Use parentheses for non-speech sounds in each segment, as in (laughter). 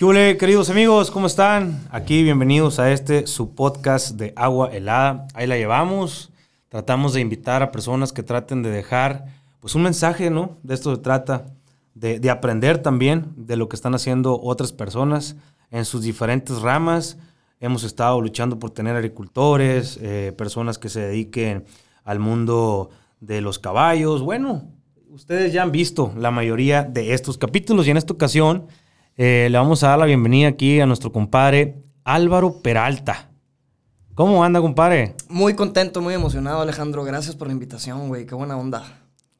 ¿Qué queridos amigos? ¿Cómo están? Aquí bienvenidos a este su podcast de agua helada. Ahí la llevamos. Tratamos de invitar a personas que traten de dejar pues un mensaje, ¿no? De esto se trata, de, aprender también de lo que están haciendo otras personas en sus diferentes ramas. Hemos estado luchando por tener agricultores, eh, personas que se dediquen al mundo de los caballos. Bueno, ustedes ya han visto la mayoría de estos capítulos y en esta ocasión eh, le vamos a dar la bienvenida aquí a nuestro compadre Álvaro Peralta. ¿Cómo anda, compadre? Muy contento, muy emocionado, Alejandro. Gracias por la invitación, güey. Qué buena onda.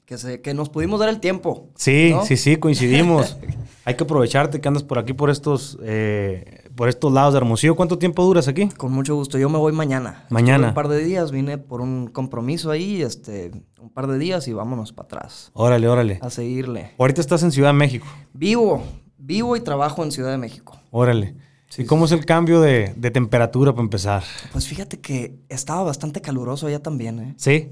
Que, se, que nos pudimos dar el tiempo. Sí, sí, sí, coincidimos. (laughs) Hay que aprovecharte que andas por aquí, por estos, eh, por estos lados de Hermosillo. ¿Cuánto tiempo duras aquí? Con mucho gusto. Yo me voy mañana. Mañana. un par de días. Vine por un compromiso ahí, este, un par de días y vámonos para atrás. Órale, órale. A seguirle. Ahorita estás en Ciudad de México. Vivo, Vivo y trabajo en Ciudad de México. Órale. ¿Y cómo es el cambio de, temperatura para empezar? Pues fíjate que estaba bastante caluroso allá también, ¿eh? Sí.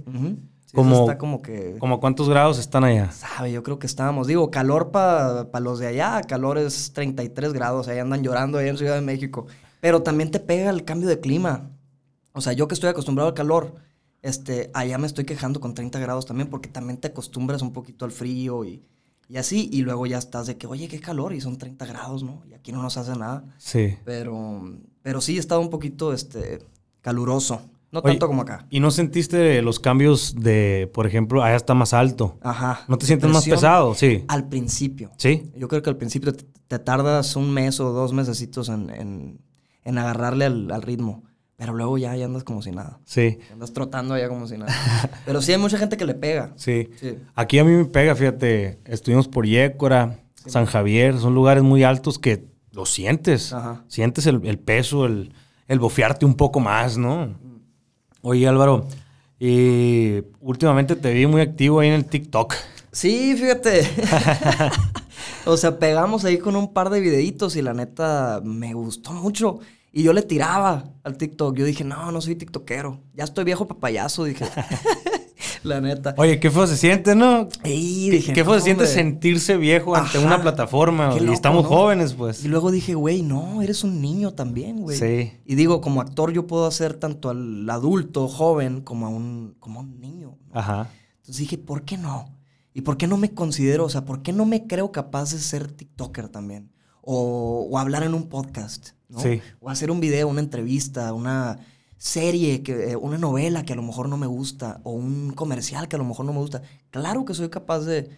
como, está como que... ¿Como cuántos grados están allá? Sabe, yo creo que estábamos. Digo, calor para los de allá, calor es 33 grados, ahí andan llorando allá en Ciudad de México. Pero también te pega el cambio de clima. O sea, yo que estoy acostumbrado al calor, este, allá me estoy quejando con 30 grados también porque también te acostumbras un poquito al frío y y así, y luego ya estás de que, oye, qué calor, y son 30 grados, ¿no? Y aquí no nos hace nada. Sí. Pero, pero sí, estado un poquito este, caluroso. No tanto como acá. ¿Y no sentiste los cambios de, por ejemplo, allá está más alto? Ajá. ¿No te sientes más pesado? Sí. Al principio. Sí. Yo creo que al principio te, tardas un mes o dos mesecitos en, en, en agarrarle al, al, ritmo. Pero luego ya, ya andas como si nada. Sí. Andas trotando allá como si nada. (laughs) Pero sí hay mucha gente que le pega. Sí. Aquí a mí me pega, fíjate. Estuvimos por Yécora, San Javier. Son lugares muy altos que lo sientes. Ajá. Sientes el, peso, el, el, bofearte un poco más, ¿no? Oye, Álvaro. Y últimamente te vi muy activo ahí en el TikTok. Sí, fíjate. (laughs) (laughs) o sea, pegamos ahí con un par de videitos y la neta me gustó mucho. Y yo le tiraba al TikTok. Yo dije, no, no soy TikTokero. Ya estoy viejo papayazo, dije. (laughs) la neta. Oye, qué fue se siente, ¿no? Dije, ¿Qué fue se siente sentirse viejo ante una plataforma? y estamos jóvenes, pues. Y luego dije, güey, no, eres un niño también, güey. Sí. Y digo, como actor yo puedo hacer tanto al adulto joven como a un, como a un niño. Ajá. Entonces dije, ¿por qué no? ¿Y por qué no me considero, o sea, por qué no me creo capaz de ser TikToker también? O, o hablar en un podcast. O hacer un video, una entrevista, una serie, que, eh, una novela que a lo mejor no me gusta, o un comercial que a lo mejor no me gusta. Claro que soy capaz de,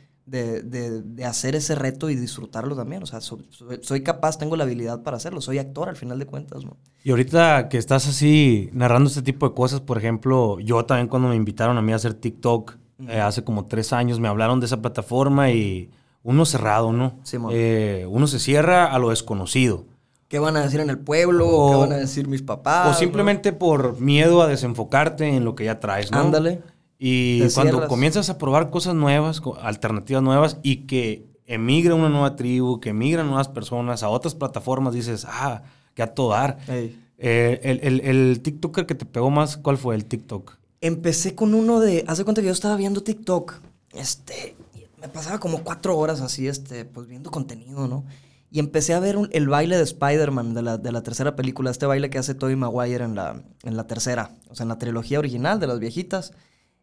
hacer ese reto y disfrutarlo también. O sea, soy, capaz, tengo la habilidad para hacerlo. Soy actor al final de cuentas, ¿no? Y ahorita que estás así narrando este tipo de cosas, por ejemplo, yo también cuando me invitaron a mí a hacer TikTok, eh, hace como tres años, me hablaron de esa plataforma y uno cerrado, ¿no? Sí, eh, uno se cierra a lo desconocido. ¿Qué van a decir en el pueblo? O, ¿Qué van a decir mis papás? O simplemente por miedo a desenfocarte en lo que ya traes, ¿no? Ándale. Y cuando comienzas a probar cosas nuevas, alternativas nuevas y que emigra una nueva tribu, que emigran nuevas personas a otras plataformas, dices, ah, que a todo dar. Eh, el, el, el, TikToker que te pegó más, ¿cuál fue el TikTok? Empecé con uno de, hace cuenta que yo estaba viendo TikTok, este, me pasaba como cuatro horas así, este, pues viendo contenido, ¿no? Y empecé a ver el baile de Spider-Man de la, de la, tercera película, este baile que hace Tobey Maguire en la, en la tercera, o sea, en la trilogía original de las viejitas.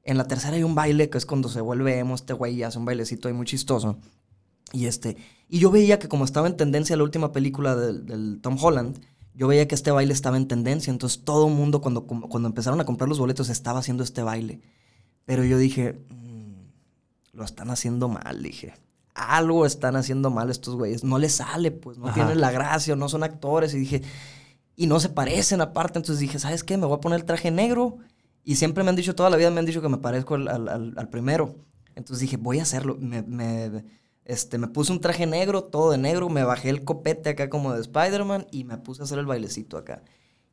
En la tercera hay un baile que es cuando se vuelve emo este güey hace un bailecito ahí muy chistoso. Y este, y yo veía que como estaba en tendencia la última película del, Tom Holland, yo veía que este baile estaba en tendencia, entonces todo el mundo cuando, cuando empezaron a comprar los boletos estaba haciendo este baile. Pero yo dije, mm, lo están haciendo mal, dije algo están haciendo mal estos güeyes. No les sale, pues, no tienen la gracia, no son actores. Y dije, y no se parecen aparte. Entonces dije, ¿sabes qué? Me voy a poner el traje negro. Y siempre me han dicho, toda la vida me han dicho que me parezco al, primero. Entonces dije, voy a hacerlo. Me, este, me puse un traje negro, todo de negro. Me bajé el copete acá como de Spider-Man y me puse a hacer el bailecito acá.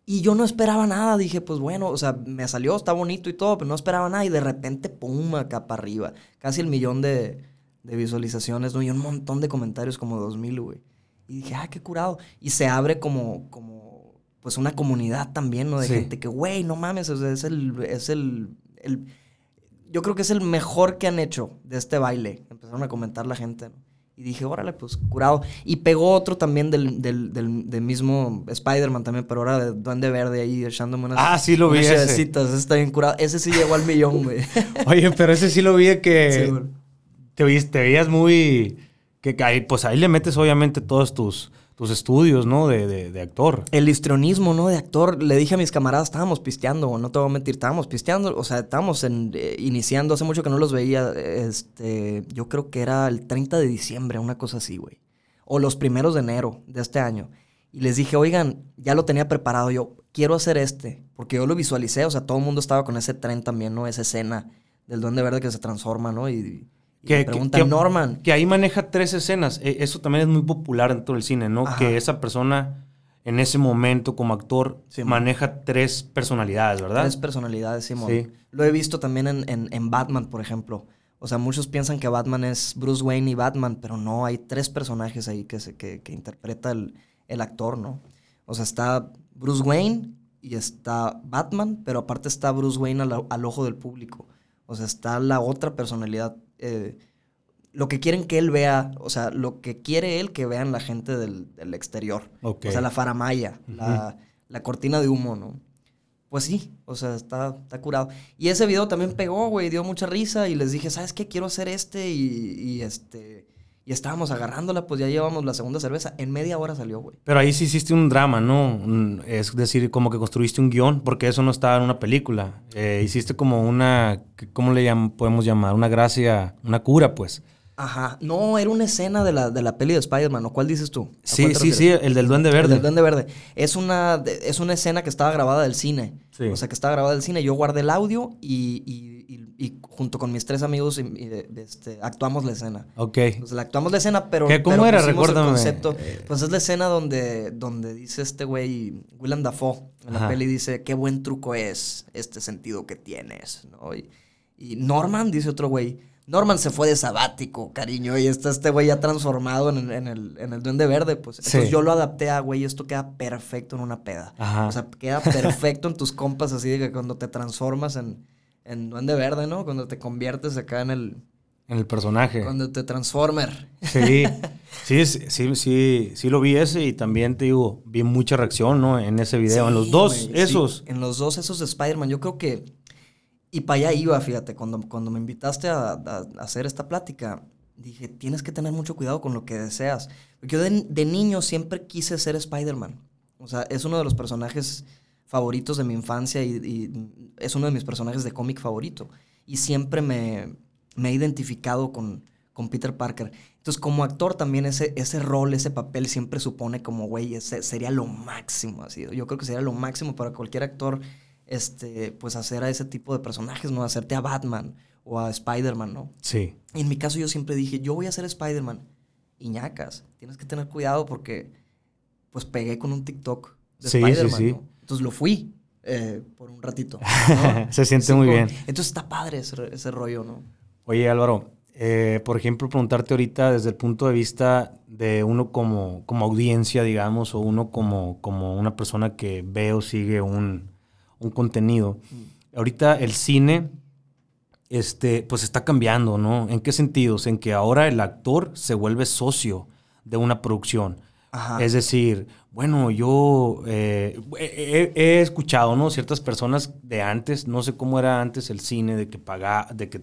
Y yo no esperaba nada. Dije, pues bueno, o sea, me salió, está bonito y todo, pero no esperaba nada. Y de repente, pum, acá para arriba. Casi el millón de de visualizaciones, ¿no? Y un montón de comentarios, como 2000, güey. Y dije, ah, qué curado. Y se abre como, como pues una comunidad también, ¿no? De gente que, güey, no mames, es el, es el, el, yo creo que es el mejor que han hecho de este baile. Empezaron a comentar la gente, ¿no? Y dije, órale, pues curado. Y pegó otro también del, del, del, del mismo Spider-Man también, pero ahora de Duende Verde ahí echándome unas. Ah, sí lo vi unas ese. está bien curado. Ese sí llegó al millón, güey. (laughs) Oye, pero ese sí lo vi que Sí, güey. Te, te veías muy... Que ahí, pues ahí le metes obviamente todos tus, tus estudios, ¿no? De, de, de actor. El histrionismo, ¿no? De actor. Le dije a mis camaradas, estábamos pisteando, no te voy a mentir, estábamos pisteando. O sea, estábamos en, eh, iniciando, hace mucho que no los veía. Este, yo creo que era el 30 de diciembre, una cosa así, güey. O los primeros de enero de este año. Y les dije, oigan, ya lo tenía preparado yo, quiero hacer este. Porque yo lo visualicé, o sea, todo el mundo estaba con ese tren también, ¿no? Esa escena del duende verde que se transforma, ¿no? Y, y me preguntan, Norman. Que ahí maneja tres escenas. E- Eso también es muy popular dentro del cine, ¿no? Ajá. Que esa persona en ese momento como actor maneja tres personalidades, ¿verdad? Tres personalidades, Simón. Sí. Lo he visto también en, en- en Batman, por ejemplo. O sea, muchos piensan que Batman es Bruce Wayne y Batman, pero no, hay tres personajes ahí que, se, que, que interpreta el, el actor, ¿no? O sea, está Bruce Wayne y está Batman, pero aparte está Bruce Wayne al, al ojo del público. O sea, está la otra personalidad. Eh, lo que quieren que él vea, o sea, lo que quiere él que vean la gente del, del exterior. O sea, la faramaya, la, la cortina de humo, ¿no? Pues sí, o sea, está, está curado. Y ese video también pegó, güey, dio mucha risa y les dije, ¿sabes qué? Quiero hacer este y, y este... Y estábamos agarrándola, pues ya llevamos la segunda cerveza. En media hora salió, güey. Pero ahí sí hiciste un drama, ¿no? Un- es decir, como que construiste un guion, porque eso no estaba en una película. Eh, hiciste como una, ¿cómo le llam- podemos llamar? Una gracia, una cura, pues. Ajá. No, era una escena de la, de la peli de Spider-Man, ¿o cuál dices tú? ¿A Sí, sí, sí, el del Duende El Verde. del Duende Verde. Es una, es una escena que estaba grabada del cine. Sí. O sea, que estaba grabada del cine. Yo guardé el audio y, y- y- y junto con mis tres amigos y- y de- de este, actuamos la escena. Ok. Pues la actuamos la escena, pero. ¿Qué? ¿Cómo pero era? el Recuérdame. concepto. Pues es la escena donde, donde dice este güey, Willem Dafoe, en la peli dice: Qué buen truco es este sentido que tienes, ¿no? Y, y Norman, dice otro güey. Norman se fue de sabático, cariño, y está este güey ya transformado en, el- en el, en el Duende Verde, pues. Entonces Sí. yo lo adapté a, güey, esto queda perfecto en una peda. Ajá. O sea, queda perfecto en tus compas, así de que cuando te transformas en, en Duende Verde, ¿no? Cuando te conviertes acá en el. En el personaje. Cuando te transformer. Sí, (laughs) sí, sí, sí, sí, sí lo vi ese y también te digo, vi mucha reacción, ¿no? En ese video, en los dos, esos. sí, en los dos, esos de Spider-Man. Yo creo que. Y para allá iba, fíjate, cuando, cuando me invitaste a, a- a hacer esta plática, dije, tienes que tener mucho cuidado con lo que deseas. Porque yo de, de niño siempre quise ser Spider-Man. O sea, es uno de los personajes favoritos de mi infancia y, y es uno de mis personajes de cómic favorito. Y siempre me, me he identificado con, con Peter Parker. Entonces, como actor también ese, ese rol, ese papel siempre supone como, güey, ese sería lo máximo. Así. Yo creo que sería lo máximo para cualquier actor, este, pues hacer a ese tipo de personajes, ¿no? Hacerte a Batman o a Spider-Man, ¿no? Sí. Y en mi caso yo siempre dije, yo voy a ser Spider-Man. Y ñacas, tienes que tener cuidado porque, pues pegué con un TikTok de Sí, sí, Spider-Man, sí. ¿no? Entonces lo fui eh, por un ratito. ¿no? (laughs) Se siente muy como- bien. Entonces está padre ese, ese rollo, ¿no? Oye, Álvaro, eh, por ejemplo, preguntarte ahorita desde el punto de vista de uno como, como audiencia, digamos, o uno como, como una persona que ve o sigue un, un contenido. Ahorita el cine, este, pues está cambiando, ¿no? ¿En qué sentidos? En que ahora el actor se vuelve socio de una producción. Ajá. Es decir, bueno, yo eh, he, escuchado, ¿no? Ciertas personas de antes, no sé cómo era antes el cine, de que pagaba, de que,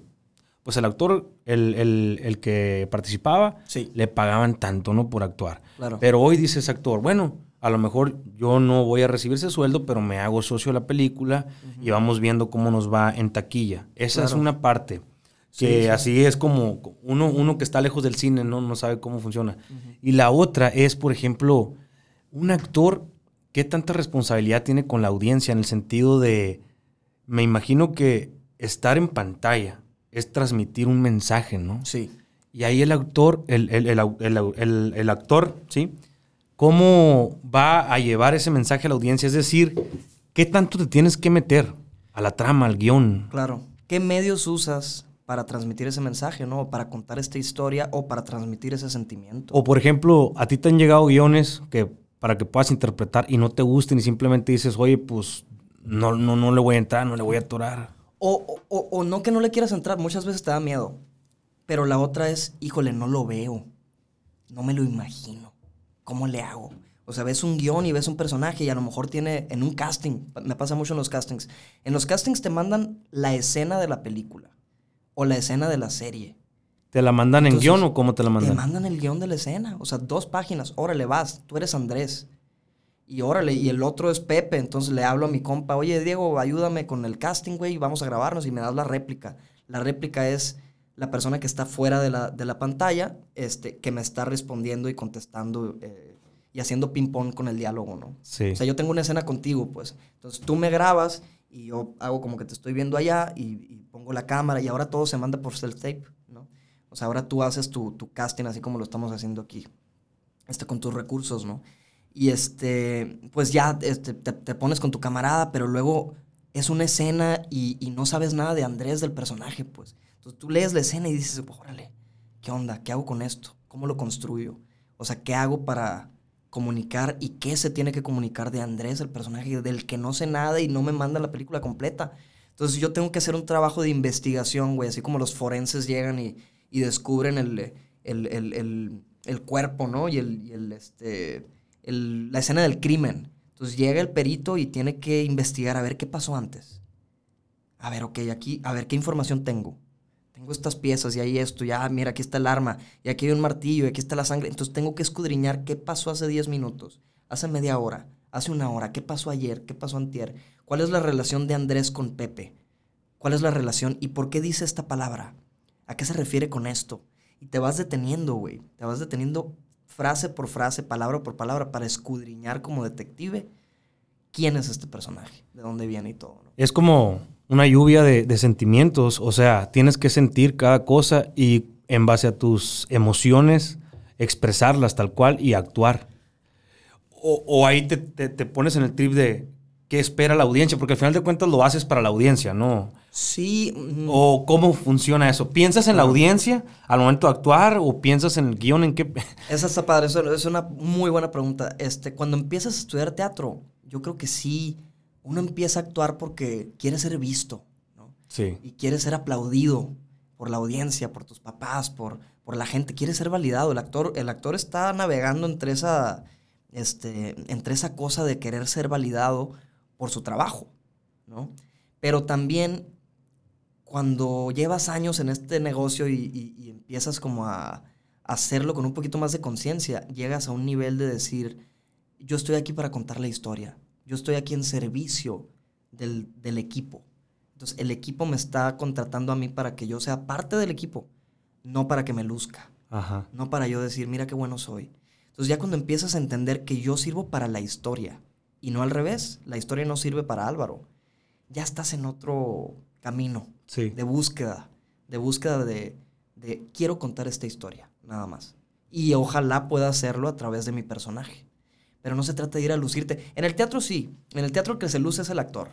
pues el actor, el, el- el que participaba, Sí. le pagaban tanto, ¿no? Por actuar. Claro. Pero hoy dice ese actor, bueno, a lo mejor yo no voy a recibir ese sueldo, pero me hago socio de la película y vamos viendo cómo nos va en taquilla. Esa es una parte. Sí, Que sí. así es como uno, uno que está lejos del cine, ¿no? No sabe cómo funciona. Y la otra es, por ejemplo, un actor, ¿qué tanta responsabilidad tiene con la audiencia? En el sentido de, me imagino que estar en pantalla es transmitir un mensaje, ¿no? Sí. Y ahí el actor, el, el- el- el actor, ¿sí? ¿Cómo va a llevar ese mensaje a la audiencia? Es decir, ¿qué tanto te tienes que meter a la trama, al guion? Claro. ¿Qué medios usas para transmitir ese mensaje, ¿no? Para contar esta historia o para transmitir ese sentimiento. O por ejemplo, a ti te han llegado guiones que para que puedas interpretar y no te gusten y simplemente dices, oye, pues no, no, no le voy a entrar, no le voy a atorar. O, o- o- o no que no le quieras entrar, muchas veces te da miedo. Pero la otra es, híjole, no lo veo. no me lo imagino. ¿Cómo le hago? O sea, ves un guion y ves un personaje y a lo mejor tiene en un casting, me pasa mucho en los castings. En los castings te mandan la escena de la película o la escena de la serie. ¿Te la mandan en guion o cómo te la mandan? Te mandan el guion de la escena, o sea, dos páginas. Órale, vas, tú eres Andrés. Y órale, y el otro es Pepe, entonces le hablo a mi compa, oye Diego, ayúdame con el casting, güey, vamos a grabarnos y me das la réplica. La réplica es la persona que está fuera de la, de la pantalla, este, que me está respondiendo y contestando eh, y haciendo ping-pong con el diálogo, ¿no? Sí. O sea, yo tengo una escena contigo, pues. Entonces tú me grabas y yo hago como que te estoy viendo allá y, pongo la cámara y ahora todo se manda por self-tape, ¿no? O sea, ahora tú haces tu, tu, casting así como lo estamos haciendo aquí, este, con tus recursos, ¿no? Y este, pues ya este, te, pones con tu camarada, pero luego es una escena y, y, no sabes nada de Andrés, del personaje, pues. Entonces tú lees la escena y dices, órale, ¿qué onda? ¿Qué hago con esto? ¿Cómo lo construyo? O sea, ¿qué hago para, comunicar y qué se tiene que comunicar de Andrés, el personaje del que no sé nada y no me manda la película completa. Entonces yo tengo que hacer un trabajo de investigación, güey, así como los forenses llegan y, y descubren el, el, el, el, cuerpo, ¿no? Y, el, este, la escena del crimen. Entonces llega el perito y tiene que investigar a ver qué pasó antes. A ver, ok, aquí, a ver qué información tengo tengo estas piezas y hay esto, ya, mira, aquí está el arma, y aquí hay un martillo, y aquí está la sangre. Entonces tengo que escudriñar qué pasó hace 10 minutos, hace media hora, hace una hora, qué pasó ayer, qué pasó antier, cuál es la relación de Andrés con Pepe, cuál es la relación y por qué dice esta palabra, a qué se refiere con esto. Y te vas deteniendo, güey, te vas deteniendo frase por frase, palabra por palabra, para escudriñar como detective quién es este personaje, de dónde viene y todo. Es como una lluvia de, sentimientos, o sea, tienes que sentir cada cosa y en base a tus emociones expresarlas tal cual y actuar. O, ahí te, pones en el trip de qué espera la audiencia, porque al final de cuentas lo haces para la audiencia, ¿no? Sí. Mm. ¿O cómo funciona eso? ¿Piensas en la audiencia al momento de actuar o piensas en el guion en qué? Esa está padre, eso es una muy buena pregunta. Este, cuando empiezas a estudiar teatro, yo creo que sí uno empieza a actuar porque quiere ser visto, ¿no? Sí. Y quiere ser aplaudido por la audiencia, por tus papás, por, por la gente, quiere ser validado. El actor, el actor está navegando entre esa, este, entre esa cosa de querer ser validado por su trabajo, ¿no? Pero también cuando llevas años en este negocio y, y empiezas como a hacerlo con un poquito más de conciencia, llegas a un nivel de decir, yo estoy aquí para contar la historia yo estoy aquí en servicio del, equipo. Entonces, el equipo me está contratando a mí para que yo sea parte del equipo, no para que me luzca. No para yo decir, mira qué bueno soy. Entonces, ya cuando empiezas a entender que yo sirvo para la historia y no al revés, la historia no sirve para Álvaro, ya estás en otro camino de búsqueda, de búsqueda de, de quiero contar esta historia, nada más. Y ojalá pueda hacerlo a través de mi personaje pero no se trata de ir a lucirte. En el teatro sí, en el teatro el que se luce es el actor.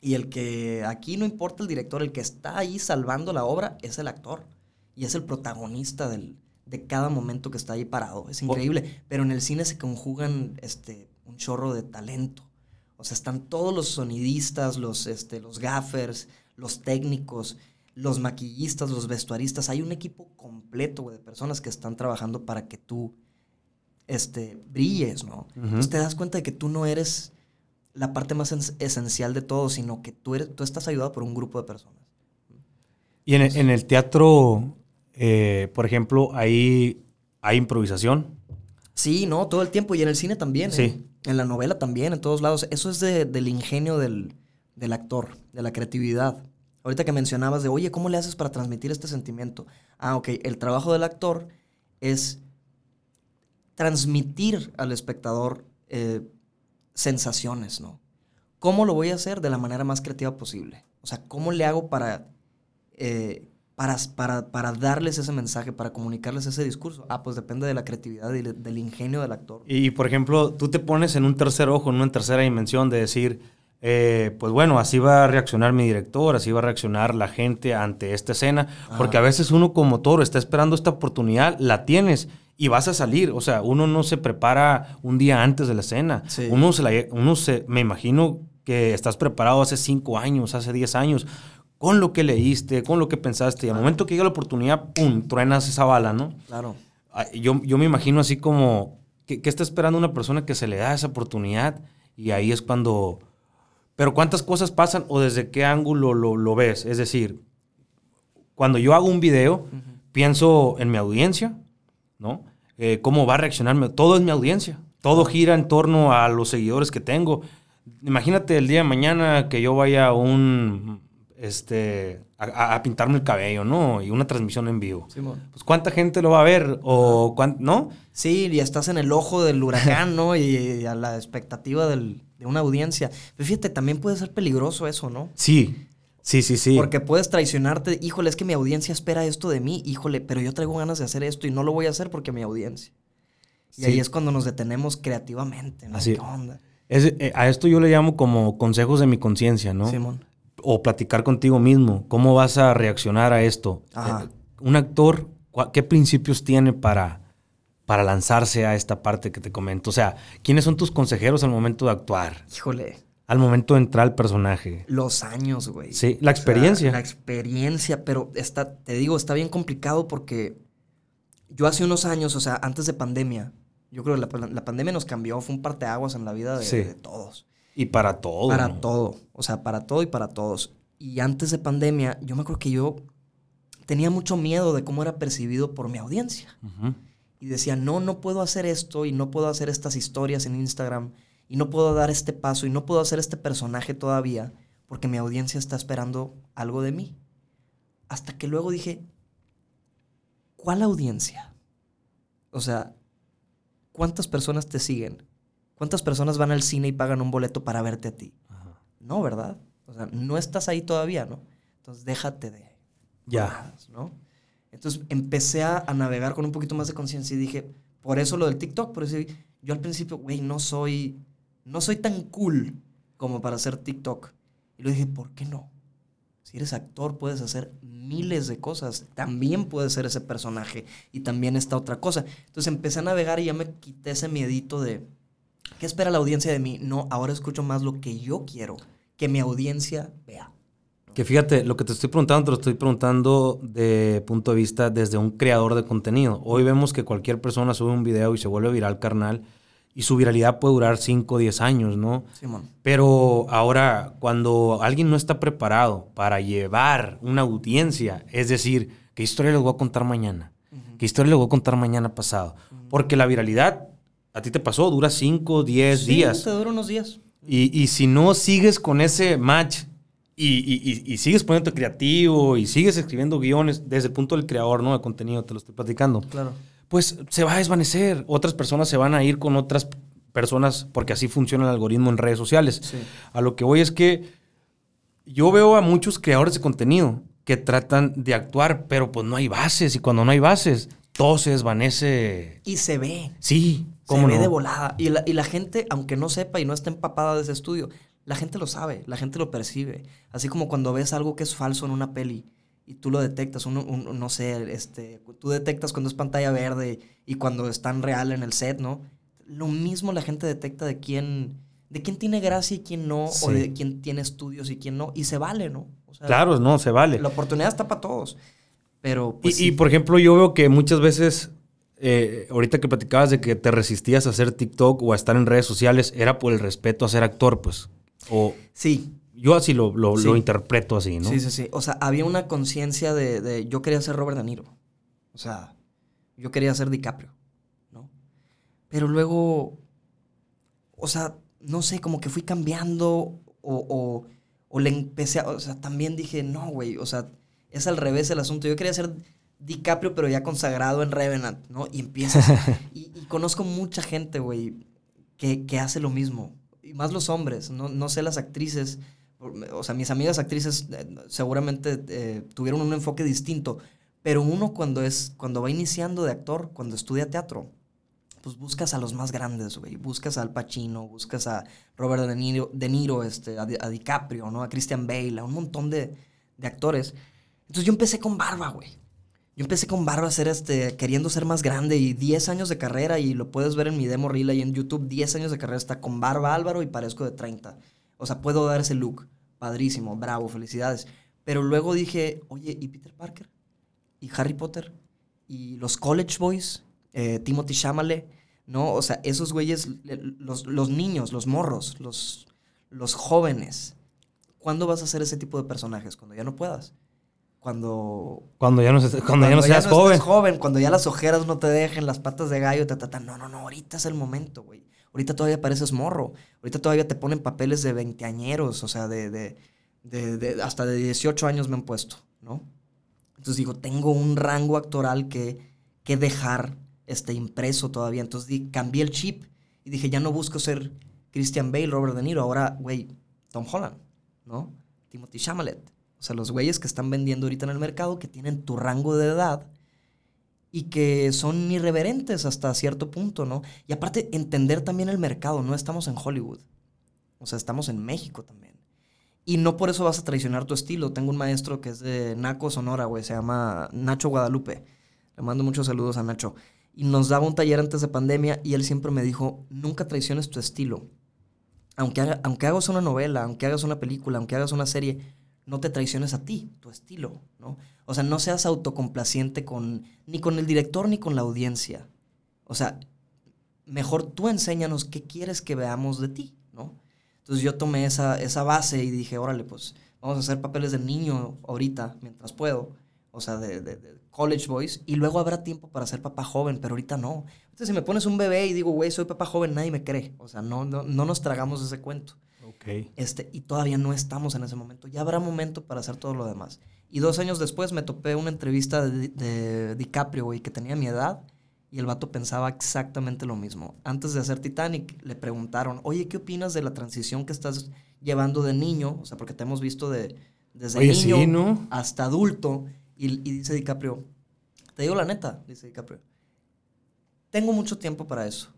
Y el que aquí no importa el director, el que está ahí salvando la obra es el actor. Y es el protagonista del, de cada momento que está ahí parado. Es increíble. Pero en el cine se conjugan este, un chorro de talento. O sea, están todos los sonidistas, los, este, los gaffers, los técnicos, los maquillistas, los vestuaristas. Hay un equipo completo de personas que están trabajando para que tú este, brilles, ¿no? Entonces te das cuenta de que tú no eres la parte más esencial de todo, sino que tú, eres, tú estás ayudado por un grupo de personas. Y en, el, teatro, eh, por ejemplo, ahí hay improvisación. Sí, no, todo el tiempo. Y en el cine también. Sí. ¿eh? En la novela también, en todos lados. Eso es del ingenio del, del, actor, de la creatividad. Ahorita que mencionabas de, oye, ¿cómo le haces para transmitir este sentimiento? Ah, ok. El trabajo del actor es transmitir al espectador eh, sensaciones, ¿no? ¿Cómo lo voy a hacer? De la manera más creativa posible. O sea, ¿cómo le hago para, eh, para, para, para, darles ese mensaje, para comunicarles ese discurso? Ah, pues depende de la creatividad y del ingenio del actor. Y, por ejemplo, tú te pones en un tercer ojo, en una tercera dimensión de decir, eh, pues bueno, así va a reaccionar mi director, así va a reaccionar la gente ante esta escena, porque a veces uno como toro está esperando esta oportunidad, la tienes y vas a salir. O sea, uno no se prepara un día antes de la escena. Uno, se la, uno se, me imagino que estás preparado hace cinco años, hace diez años, con lo que leíste, con lo que pensaste. Y al momento que llega la oportunidad, ¡pum!, truenas esa bala, ¿no? Claro. ah, yo, yo me imagino así como, ¿qué, ¿qué está esperando una persona que se le da esa oportunidad? Y ahí es cuando... Pero ¿cuántas cosas pasan o desde qué ángulo lo, lo ves? Es decir, cuando yo hago un video, pienso en mi audiencia, ¿no? Eh, ¿Cómo va a reaccionarme? Todo es mi audiencia. Todo gira en torno a los seguidores que tengo. Imagínate el día de mañana que yo vaya a un, este, a, a pintarme el cabello, ¿no? Y una transmisión en vivo. Simón. Pues ¿cuánta gente lo va a ver? O cuán- ¿no? Sí, y estás en el ojo del huracán, ¿no? Y a la expectativa del- de una audiencia. Pero fíjate, también puede ser peligroso eso, ¿no? Sí, sí, sí, sí. Porque puedes traicionarte. Híjole, es que mi audiencia espera esto de mí. Híjole, pero yo traigo ganas de hacer esto y no lo voy a hacer porque mi audiencia. Y Sí. ahí es cuando nos detenemos creativamente, ¿no? Así. ¿Qué onda? Es- eh, a esto yo le llamo como consejos de mi conciencia, ¿no? Simón. o platicar contigo mismo. ¿Cómo vas a reaccionar a esto? Ajá. Eh, un actor, ¿qué principios tiene para, para lanzarse a esta parte que te comento? O sea, ¿quiénes son tus consejeros al momento de actuar? Híjole, Al momento de entrar al personaje. los años, güey. Sí, la O sea, experiencia. la experiencia, pero está, te digo, está bien complicado porque yo hace unos años, o sea, antes de pandemia, yo creo que la, la pandemia nos cambió, fue un parteaguas en la vida de, Sí. de todos. Y para todo. Para ¿no? todo, o sea, para todo y para todos. Y antes de pandemia, yo me acuerdo que yo tenía mucho miedo de cómo era percibido por mi audiencia. Y decía, no, no puedo hacer esto y no puedo hacer estas historias en Instagram y no puedo dar este paso y no puedo hacer este personaje todavía porque mi audiencia está esperando algo de mí. Hasta que luego dije, ¿cuál audiencia? O sea, ¿cuántas personas te siguen? ¿Cuántas personas van al cine y pagan un boleto para verte a ti? Ajá. No, ¿verdad? O sea, no estás ahí todavía, ¿no? Entonces déjate de Ya. ¿no? Entonces empecé a, a navegar con un poquito más de conciencia y dije, por eso lo del TikTok, por eso yo al principio, güey, no soy, no soy tan cool como para hacer TikTok. Y lo dije, ¿por qué no? Si eres actor puedes hacer miles de cosas, también puedes ser ese personaje y también esta otra cosa. Entonces empecé a navegar y ya me quité ese miedito de, ¿qué espera la audiencia de mí? No, ahora escucho más lo que yo quiero, que mi audiencia vea. Que fíjate, lo que te estoy preguntando, te lo estoy preguntando de punto de vista desde un creador de contenido. Hoy vemos que cualquier persona sube un video y se vuelve viral, carnal, y su viralidad puede durar 5 o 10 años, ¿no? Simón. Pero ahora, cuando alguien no está preparado para llevar una audiencia, es decir, ¿qué historia les voy a contar mañana? ¿Qué historia les voy a contar mañana pasado? Porque la viralidad, a ti te pasó, dura 5, 10 Sí, días. te dura unos días. Y, y si no sigues con ese match y, y- y- y sigues poniéndote creativo y sigues escribiendo guiones desde el punto del creador, ¿no? De contenido, te lo estoy platicando. Claro. Pues se va a desvanecer. Otras personas se van a ir con otras personas porque así funciona el algoritmo en redes sociales. Sí. A lo que voy es que yo veo a muchos creadores de contenido que tratan de actuar, pero pues no hay bases. Y cuando no hay bases, todo se desvanece. Y se ve. Sí, Se ¿cómo ve no? de volada. Y la, y la gente, aunque no sepa y no esté empapada de ese estudio, la gente lo sabe, la gente lo percibe. Así como cuando ves algo que es falso en una peli y tú lo detectas, uno, un- no sé, este, tú detectas cuando es pantalla verde y cuando es tan real en el set, ¿no? Lo mismo la gente detecta de quién, de quién tiene gracia y quién no, Sí. o de quién tiene estudios y quién no, y se vale, ¿no? O sea, Claro, no, se vale. La oportunidad está para todos. Pero, Y, pues, y, sí. por ejemplo, yo veo que muchas veces, eh, ahorita que platicabas de que te resistías a hacer TikTok o a estar en redes sociales, era por el respeto a ser actor, pues. O sí, yo así lo, lo, Sí. lo interpreto así, ¿no? Sí, sí, sí. O sea, había una conciencia de, de- Yo quería ser Robert De Niro. O sea, yo quería ser DiCaprio, ¿no? Pero luego. O sea, no sé, como que fui cambiando o, o, o le empecé a. O sea, también dije, no, güey. O sea, es al revés el asunto. Yo quería ser DiCaprio, pero ya consagrado en Revenant, ¿no? Y empiezas. (laughs) y, y conozco mucha gente, güey, que, que hace lo mismo. Y más los hombres, no, no sé las actrices. O sea, mis amigas actrices eh, seguramente eh, tuvieron un enfoque distinto. Pero uno cuando es, cuando va iniciando de actor, cuando estudia teatro, pues buscas a los más grandes, güey. Buscas a Al Pacino, buscas a Robert De Niro, De Niro este, a, a DiCaprio, ¿no? A Christian Bale, a un montón de, de actores. Entonces yo empecé con barba, güey. Yo empecé con barba a ser este, queriendo ser más grande y 10 años de carrera y lo puedes ver en mi demo reel ahí en YouTube, 10 años de carrera está con barba Álvaro y parezco de 30. O sea, puedo dar ese look. Padrísimo, bravo, felicidades. Pero luego dije, oye, ¿y Peter Parker? ¿Y Harry Potter? ¿Y los College Boys? eh, Timothy Chalamet, ¿no? O sea, esos güeyes, los, los niños, los morros, los, los jóvenes. ¿Cuándo vas a hacer ese tipo de personajes? Cuando ya no puedas. Cuando Cuando ya no, se- cuando ya no seas joven. joven, cuando ya las ojeras no te dejen, las patas de gallo, ta, ta, ta. No, no, no, ahorita es el momento, güey. Ahorita todavía pareces morro. Ahorita todavía te ponen papeles de veinteañeros, o sea, de, de, de- hasta de 18 años me han puesto, ¿no? Entonces digo, tengo un rango actoral que, que dejar este, impreso todavía. Entonces di- cambié el chip y dije, ya no busco ser Christian Bale, Robert De Niro, ahora, güey, Tom Holland, ¿no? Timothy Chalamet. O sea, los güeyes que están vendiendo ahorita en el mercado, que tienen tu rango de edad y que son irreverentes hasta cierto punto, ¿no? Y aparte, entender también el mercado, no estamos en Hollywood. O sea, estamos en México también. Y no por eso vas a traicionar tu estilo. Tengo un maestro que es de Naco, Sonora, güey. Se llama Nacho Guadalupe. Le mando muchos saludos a Nacho. Y nos daba un taller antes de pandemia y él siempre me dijo, nunca traiciones tu estilo. Aunque, aunque hagas una novela, aunque hagas una película, aunque hagas una serie, no te traiciones a ti, tu estilo, ¿no? O sea, no seas autocomplaciente con, ni con el director ni con la audiencia. O sea, mejor tú enséñanos qué quieres que veamos de ti, ¿no? Entonces yo tomé esa, esa base y dije, órale, pues vamos a hacer papeles de niño ahorita, mientras puedo. O sea, de, de- de college boys. Y luego habrá tiempo para ser papá joven, pero ahorita no. Entonces si me pones un bebé y digo, güey, soy papá joven, nadie me cree. O sea, no, no, no nos tragamos ese cuento. Ok. Este, y todavía no estamos en ese momento. Ya habrá momento para hacer todo lo demás. Y dos años después me topé una entrevista de, de DiCaprio, güey, que tenía mi edad. Y el vato pensaba exactamente lo mismo. Antes de hacer Titanic, le preguntaron, oye, ¿qué opinas de la transición que estás llevando de niño? O sea, porque te hemos visto de, desde Oye, sí, niño ¿no? hasta adulto. Y, y dice DiCaprio, te digo la neta, dice DiCaprio, tengo mucho tiempo para eso.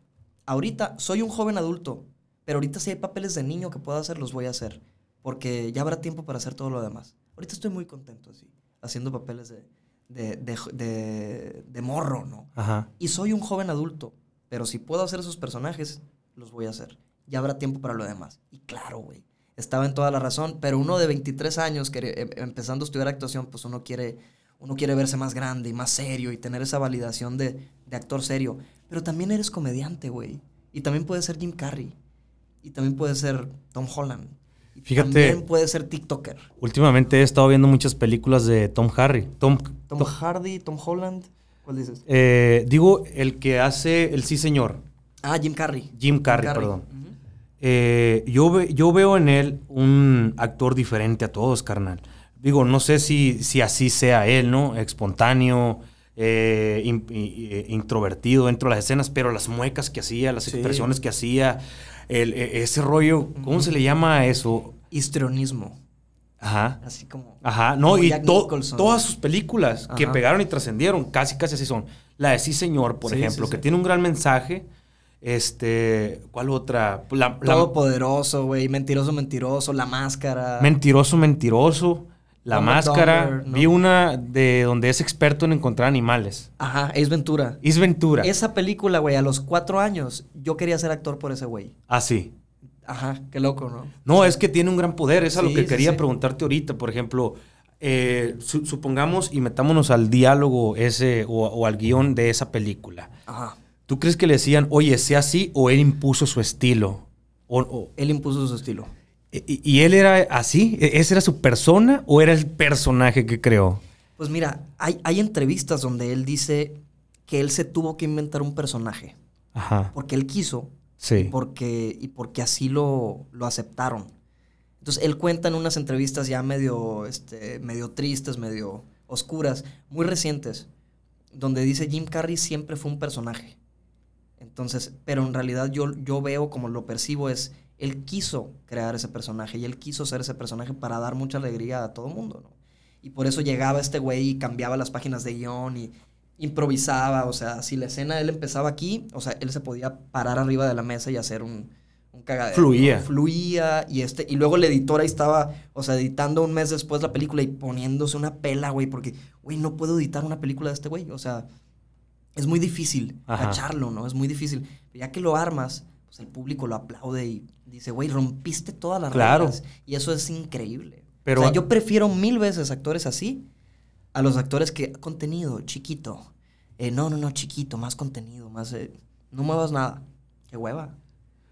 Ahorita soy un joven adulto, pero ahorita si hay papeles de niño que pueda hacer, los voy a hacer. Porque ya habrá tiempo para hacer todo lo demás. Ahorita estoy muy contento así, haciendo papeles de, de, de, morro, ¿no? Ajá. Y soy un joven adulto, pero si puedo hacer esos personajes, los voy a hacer. Ya habrá tiempo para lo demás. Y claro, güey, estaba en toda la razón, pero uno de 23 años, que, eh, empezando a estudiar actuación, pues uno quiere, uno quiere verse más grande y más serio y tener esa validación de, de actor serio. Pero también eres comediante, güey. Y también puedes ser Jim Carrey. Y también puedes ser Tom Holland. Fíjate- También puedes ser TikToker. Últimamente he estado viendo muchas películas de Tom Harry. Tom, Tom Tom- Hardy, Tom Holland. ¿Cuál dices? eh, digo, el que hace el sí señor. Ah, Jim Carrey. Jim Carrey, perdón. Eh, yo, ve- yo veo en él un actor diferente a todos, carnal. Digo, no sé si, si así sea él, ¿no? Espontáneo, eh, in- introvertido dentro de las escenas, pero las muecas que hacía, las Sí. expresiones que hacía, el- e- ese rollo, ¿cómo se le llama a eso? Histrionismo. Ajá. Así como. Ajá, no, como y to- todas sus películas que pegaron y trascendieron, casi, casi así son. La de Sí Señor, por Sí, ejemplo, sí, que sí. tiene un gran mensaje. Este, ¿cuál otra? La, la- Todopoderoso, güey. Mentiroso, mentiroso. La máscara. Mentiroso, mentiroso. La máscara. Dumber, ¿no? Vi una de donde es experto en encontrar animales. Ajá, Ace Ventura. Is Ventura. Esa película, güey, a los cuatro años, yo quería ser actor por ese güey. Ah, sí. Ajá, qué loco, ¿no? No, es que tiene un gran poder. Es a lo que sí, quería sí. preguntarte ahorita. Por ejemplo, eh, su- supongamos y metámonos al diálogo ese o, o al guion de esa película. Ajá. ¿Tú crees que le decían, oye, sea así o él impuso su estilo? O, o- Él impuso su estilo. Y, y él era así? ¿E- ¿Esa era su persona o era el personaje que creó? Pues mira, hay, hay entrevistas donde él dice que él se tuvo que inventar un personaje. Ajá. Porque él quiso Sí. porque, y porque así lo, lo aceptaron. Entonces, él cuenta en unas entrevistas ya medio, este, medio tristes, medio oscuras, muy recientes, donde dice Jim Carrey siempre fue un personaje. Entonces, pero en realidad yo, yo veo como lo percibo es, él quiso crear ese personaje y él quiso ser ese personaje para dar mucha alegría a todo el mundo, ¿no? Y por eso llegaba este güey y cambiaba las páginas de guion y improvisaba, o sea, si la escena él empezaba aquí, o sea, él se podía parar arriba de la mesa y hacer un, un cagadero. Fluía. ¿no? Fluía y este, y luego el editor ahí estaba, o sea, editando un mes después la película y poniéndose una pela, güey, porque, güey, no puedo editar una película de este güey, o sea, es muy difícil Ajá. cacharlo, ¿no? Es muy difícil. Ya que lo armas, pues el público lo aplaude y dice, güey, rompiste todas las Claro. reglas. Y eso es increíble. Pero- o sea, yo prefiero mil veces actores así a los actores que contenido chiquito. eh, no, no, no, chiquito, más contenido, más... eh, no muevas nada. Qué hueva.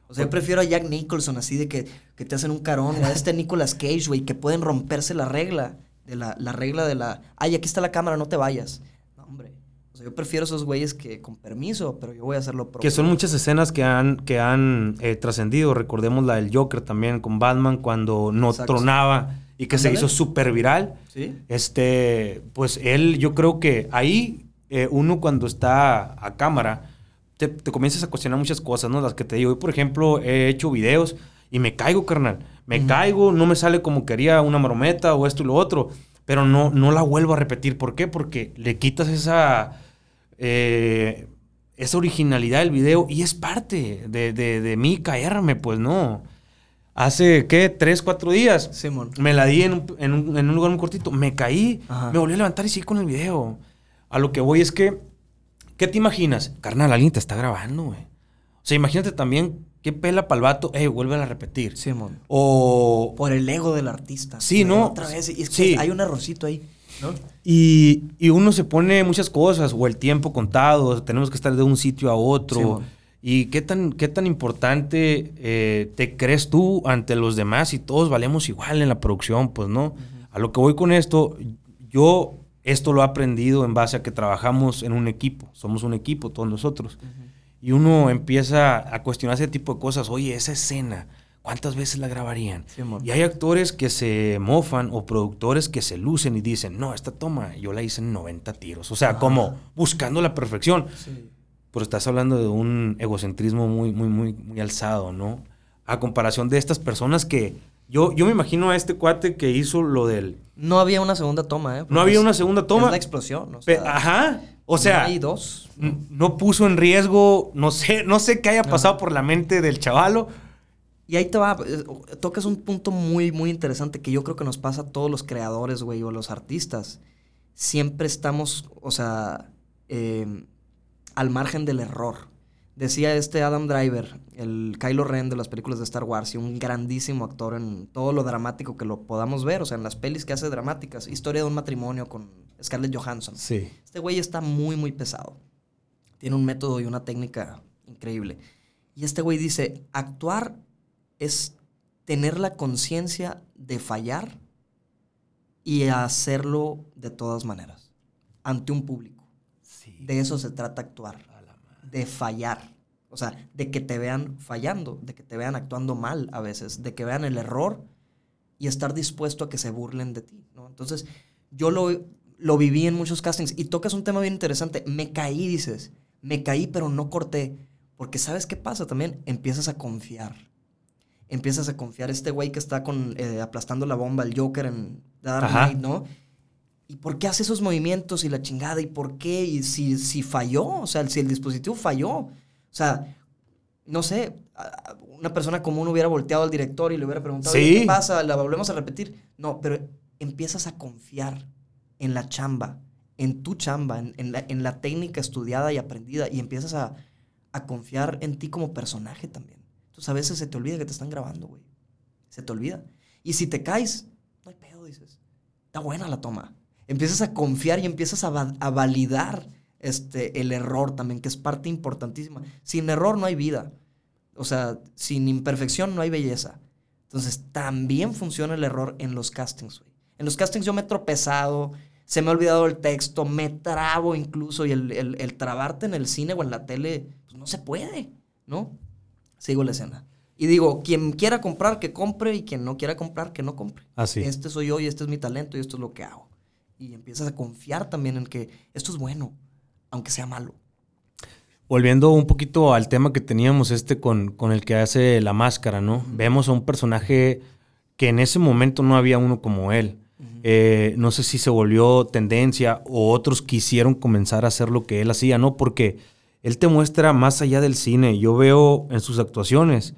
O sea, yo prefiero a Jack Nicholson, así de que, que te hacen un carón, a este Nicolas Cage, güey, que pueden romperse la regla, de la, la regla de la, ay, aquí está la cámara, no te vayas. No, hombre. O sea, yo prefiero esos güeyes que con permiso, pero yo voy a hacerlo propio. Que son muchas escenas que han, que han eh, trascendido. Recordemos la del Joker también con Batman cuando no Exacto. tronaba y que se hizo súper viral. ¿Sí? Este, pues él, yo creo que ahí eh, uno cuando está a cámara, te, te comienzas a cuestionar muchas cosas, ¿no? Las que te digo. Yo, por ejemplo, he hecho videos y me caigo, carnal. Me caigo, no me sale como quería una marometa o esto y lo otro. Pero no, no la vuelvo a repetir. ¿Por qué? Porque le quitas esa, eh, esa originalidad del video y es parte de, de, de mí caerme, pues no. Hace, ¿qué? Tres, cuatro días. Simón. Me la di en un, en un- en un lugar muy cortito. Me caí. Ajá. Me volví a levantar y seguí con el video. A lo que voy es que, ¿qué te imaginas? Carnal, alguien te está grabando, güey. O sea, imagínate también qué pela para el vato. Ey, vuelve a repetir. Simón. O. Por el ego del artista. Sí, ¿no? Otra vez. Y es que Sí. hay un errorcito ahí, ¿no? Y, y uno se pone muchas cosas, o el tiempo contado, tenemos que estar de un sitio a otro. Sí. ¿Y qué tan, qué tan importante eh, te crees tú ante los demás y todos valemos igual en la producción? Pues no. A lo que voy con esto, yo esto lo he aprendido en base a que trabajamos en un equipo, somos un equipo todos nosotros. Y uno empieza a cuestionar ese tipo de cosas. Oye, esa escena, ¿cuántas veces la grabarían? Sí, y hay actores que se mofan o productores que se lucen y dicen, no, esta toma yo la hice en 90 tiros. O sea, como buscando la perfección. Sí. Pero estás hablando de un egocentrismo muy, muy, muy, muy alzado, ¿no? A comparación de estas personas que... Yo, yo me imagino a este cuate que hizo lo del... No había una segunda toma, ¿eh? No había una segunda toma. Es la explosión. O sea, Ajá. O sea, no hay dos. no puso en riesgo, no sé, no sé qué haya pasado por la mente del chavalo. Y ahí te va, eh, tocas un punto muy, muy interesante que yo creo que nos pasa a todos los creadores, güey, o los artistas. Siempre estamos, o sea, eh, al margen del error. Decía este Adam Driver, el Kylo Ren de las películas de Star Wars y un grandísimo actor en todo lo dramático que lo podamos ver, o sea, en las pelis que hace dramáticas. Historia de un matrimonio con Scarlett Johansson. Sí. Este güey está muy, muy pesado. Tiene un método y una técnica increíble. Y este güey dice, actuar es tener la conciencia de fallar y hacerlo de todas maneras, ante un público. Sí. De eso se trata actuar, de fallar. O sea, de que te vean fallando, de que te vean actuando mal a veces, de que vean el error y estar dispuesto a que se burlen de ti, ¿no? Entonces, yo lo, lo viví en muchos castings y tocas un tema bien interesante. Me caí, dices, me caí, pero no corté. Porque ¿sabes qué pasa también? Empiezas a confiar. Empiezas a confiar. Este güey que está con, eh, aplastando la bomba, el Joker en Dark. Knight, ¿no? ¿Y por qué hace esos movimientos y la chingada? ¿Y por qué? ¿Y si, si falló? O sea, si el dispositivo falló. O sea, no sé, una persona común hubiera volteado al director y le hubiera preguntado, Sí. "Oye, ¿qué pasa? ¿La volvemos a repetir? No, pero empiezas a confiar en la chamba, en tu chamba, en, en la, en la técnica estudiada y aprendida y empiezas a, a confiar en ti como personaje también. Entonces a veces se te olvida que te están grabando, güey. Se te olvida. Y si te caes, no hay pedo, dices. Está buena la toma. Empiezas a confiar y empiezas a, a validar este, el error también, que es parte importantísima. Sin error no hay vida. O sea, sin imperfección no hay belleza. Entonces, también funciona el error en los castings, güey. En los castings yo me he tropezado, se me ha olvidado el texto, me trabo incluso, y el, el- el trabarte en el cine o en la tele, pues no se puede, ¿no? Sigo la escena. Y digo, quien quiera comprar, que compre, y quien no quiera comprar, que no compre. Así. Este soy yo y este es mi talento y esto es lo que hago. Y empiezas a confiar también en que esto es bueno, aunque sea malo. Volviendo un poquito al tema que teníamos este con, con el que hace la máscara, ¿no? Vemos a un personaje que en ese momento no había uno como él. Eh, no sé si se volvió tendencia o otros quisieron comenzar a hacer lo que él hacía, ¿no? Porque él te muestra más allá del cine. Yo veo en sus actuaciones